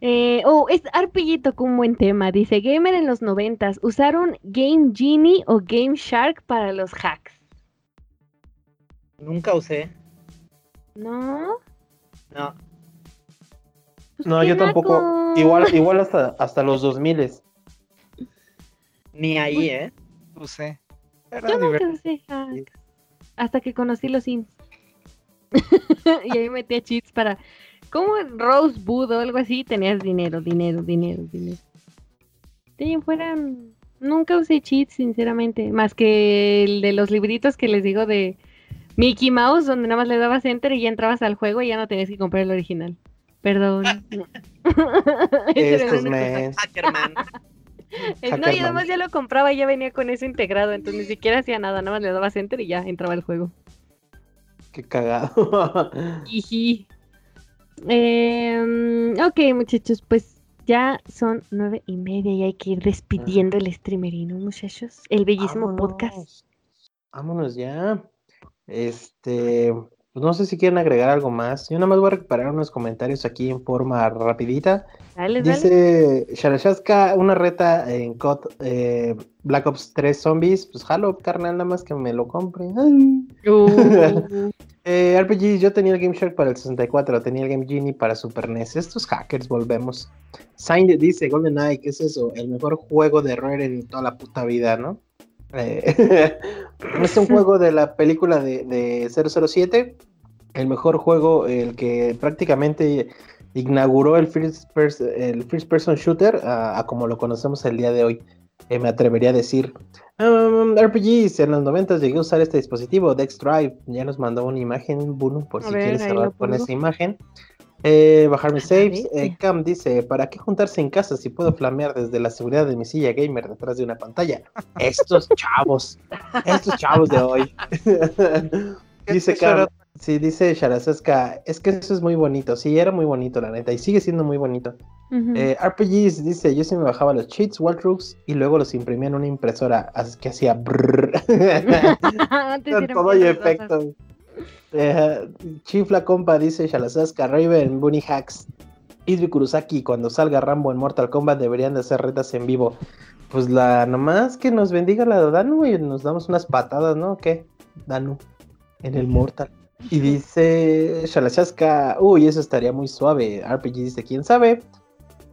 Eh, oh, es Arpillito con un buen tema. Dice, gamer en los noventas, ¿usaron Game Genie o Game Shark para los hacks? Nunca usé. ¿No? No. Pues no, yo tampoco. Igual, igual hasta, hasta los 2000 Ni ahí, ¿eh? Yo nunca usé Hasta que conocí los Sims. y ahí metía cheats para. Como Rosebud o algo así, tenías dinero, dinero, dinero, dinero. De fuera, nunca usé cheats, sinceramente. Más que el de los libritos que les digo de Mickey Mouse, donde nada más le dabas enter y ya entrabas al juego y ya no tenías que comprar el original. Perdón. Estos mes. no, y además ya lo compraba y ya venía con eso integrado, entonces ni siquiera hacía nada, nada más le daba enter y ya entraba el juego. Qué cagado. Em, ok, muchachos, pues ya son nueve y media y hay que ir despidiendo el streamerino, muchachos. El bellísimo podcast. Vámonos ya. Este, pues no sé si quieren agregar algo más. Yo nada más voy a recuperar unos comentarios aquí en forma rapidita. Dice Sharashazka, una reta en COD eh, Black Ops 3 Zombies. Pues jalo, carnal, nada más que me lo compre. Uh. eh, RPG, yo tenía el Game Shark para el 64, tenía el Game Genie para Super NES. Estos hackers, volvemos. Signed dice, GoldenEye, ¿qué es eso? El mejor juego de error en toda la puta vida, ¿no? Eh, es un juego de la película de, de 007. El mejor juego, el que prácticamente inauguró el first, el first person shooter a, como lo conocemos el día de hoy. Eh, me atrevería a decir. Um, RPGs, en los 90 llegué a usar este dispositivo, Dex Drive. Ya nos mandó una imagen, Bruno, por si quieres hablar con esa imagen. Eh, bajarme saves. Eh, Cam dice: ¿Para qué juntarse en casa si puedo flamear desde la seguridad de mi silla gamer detrás de una pantalla? Estos chavos, estos chavos de hoy. dice Cam: Sí, dice Sharasaska, es que eso es muy bonito. Sí, era muy bonito, la neta, y sigue siendo muy bonito. Eh, RPGs dice: Yo sí me bajaba los cheats, walkthroughs, y luego los imprimía en una impresora así que hacía brrr. todo y efecto. Eh, chifla compa, dice Shalasaska, Raven, Bunny Hacks. Idri Kurosaki, cuando salga Rambo en Mortal Kombat deberían de hacer retas en vivo. Pues la nomás que nos bendiga la Danu y nos damos unas patadas, ¿no? ¿Qué? Danu. En el Mortal. Y dice Shalachaska, uy, eso estaría muy suave. RPG dice, quién sabe.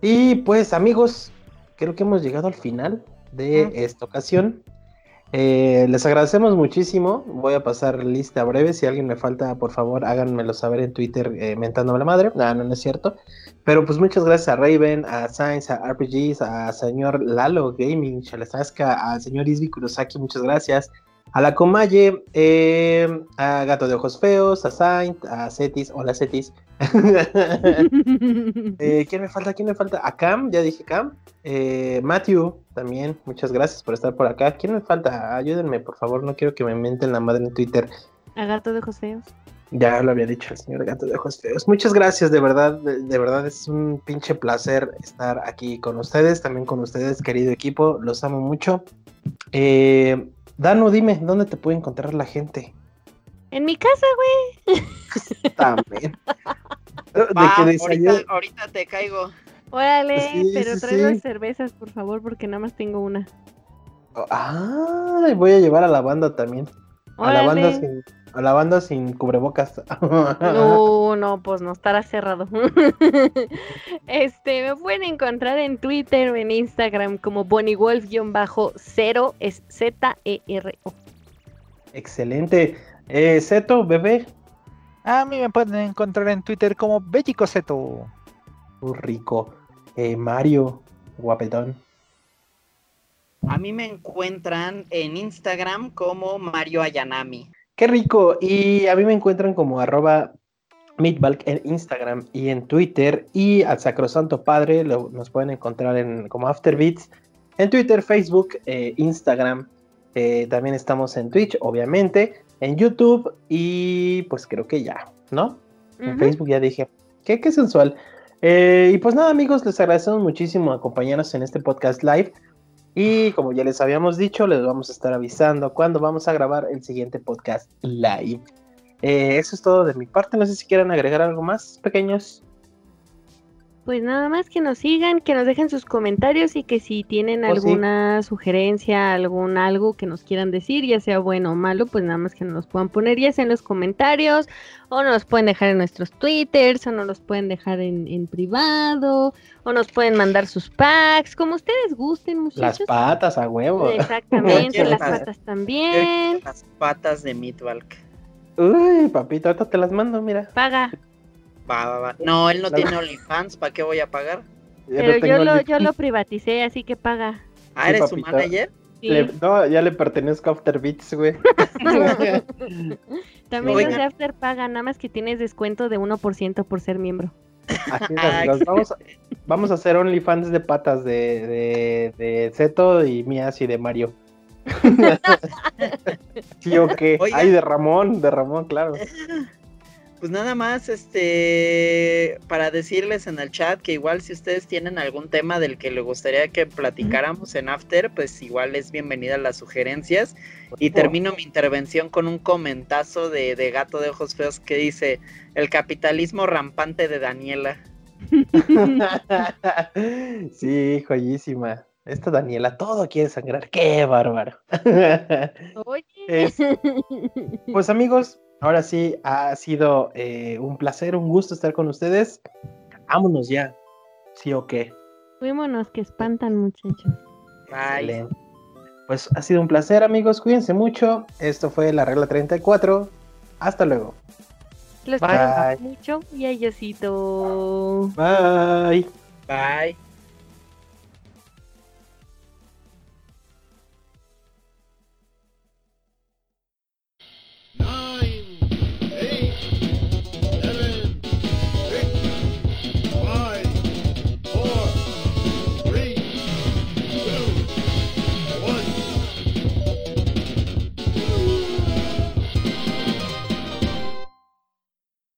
Y pues amigos, creo que hemos llegado al final de esta ocasión. Eh, les agradecemos muchísimo. Voy a pasar lista breve. Si alguien me falta, por favor, háganmelo saber en Twitter eh, mentándome la madre. No, no, no es cierto. Pero pues muchas gracias a Raven, a Science, a RPGs, a señor Lalo Gaming, Shalasaska, al señor Isbi Kurosaki, muchas gracias a la Comalle, eh, a Gato de Ojos Feos, a Saint, a Cetis, hola Cetis. eh, ¿Quién me falta? ¿Quién me falta? A Cam, ya dije Cam. Eh, Matthew, también, muchas gracias por estar por acá. ¿Quién me falta? Ayúdenme, por favor, no quiero que me menten la madre en Twitter. A Gato de Ojos Feos. Ya lo había dicho el señor Gato de Ojos Feos. Muchas gracias, de verdad, de, verdad es un pinche placer estar aquí con ustedes, también con ustedes, querido equipo, los amo mucho. Eh, Dano, dime, ¿dónde te puede encontrar la gente? En mi casa, güey. También. ahorita, te caigo. Órale, pero trae las cervezas, por favor, porque nada más tengo una. Ah, voy a llevar a la banda también. A la banda sin, a la banda sin cubrebocas. No, no, pues no estará cerrado. Este, me pueden encontrar en Twitter o en Instagram como BonnieWolf-0 es Z-E-R-O. Excelente. Eh, Zeto, bebé. A mí me pueden encontrar en Twitter como Bellicoseto. Muy rico. Eh, Mario, guapetón. A mí me encuentran en Instagram como Mario Ayanami. Qué rico. Y a mí me encuentran como arroba Meatbalk en Instagram y en Twitter. Y al Sacrosanto Padre lo, nos pueden encontrar en como Afterbeats en Twitter, Facebook, eh, Instagram. Eh, también estamos en Twitch, obviamente, en YouTube y pues creo que ya, ¿no? En Facebook ya dije, qué, qué sensual. Eh, y pues nada, amigos, les agradecemos muchísimo acompañarnos en este podcast live. Y como ya les habíamos dicho, les vamos a estar avisando cuando vamos a grabar el siguiente podcast live. Eh, eso es todo de mi parte. No sé si quieren agregar algo más, pequeños. Pues nada más que nos sigan, que nos dejen sus comentarios y que si tienen oh, alguna sugerencia, algún algo que nos quieran decir, ya sea bueno o malo, pues nada más que nos puedan poner ya sea en los comentarios o nos pueden dejar en nuestros twitters o nos los pueden dejar en, privado o nos pueden mandar sus packs, como ustedes gusten, muchachos. Las patas a huevo. Exactamente, las patas también. Las patas de Meatbalk. Uy, papito, ahorita te las mando, mira. Paga. No, él no tiene OnlyFans, ¿para qué voy a pagar? Pero yo lo, yo lo privaticé, así que paga. Ah, ¿eres su manager? no, ya le pertenezco a After Beats, güey. También los de After pagan, nada más que tienes descuento de 1% por ser miembro. Así vamos, vamos, a hacer OnlyFans de patas de, de, de Zeto y mías y de Mario. sí, o qué. Ay, de Ramón, de Ramón, claro. Pues nada más, este, para decirles en el chat que igual si ustedes tienen algún tema del que les gustaría que platicáramos en After, pues igual es bienvenida las sugerencias. Y termino mi intervención con un comentazo de, de gato de ojos feos que dice, el capitalismo rampante de Daniela. sí, joyísima. Esta Daniela todo quiere sangrar. ¡Qué bárbaro! Oye. pues amigos, ahora sí ha sido eh, un placer, un gusto estar con ustedes. Vámonos ya. ¿Sí o qué? Fuímonos, que espantan, muchachos. Bye. Pues ha sido un placer, amigos. Cuídense mucho. Esto fue la regla 34. Hasta luego. Los quiero mucho y ayosito. Bye. Bye.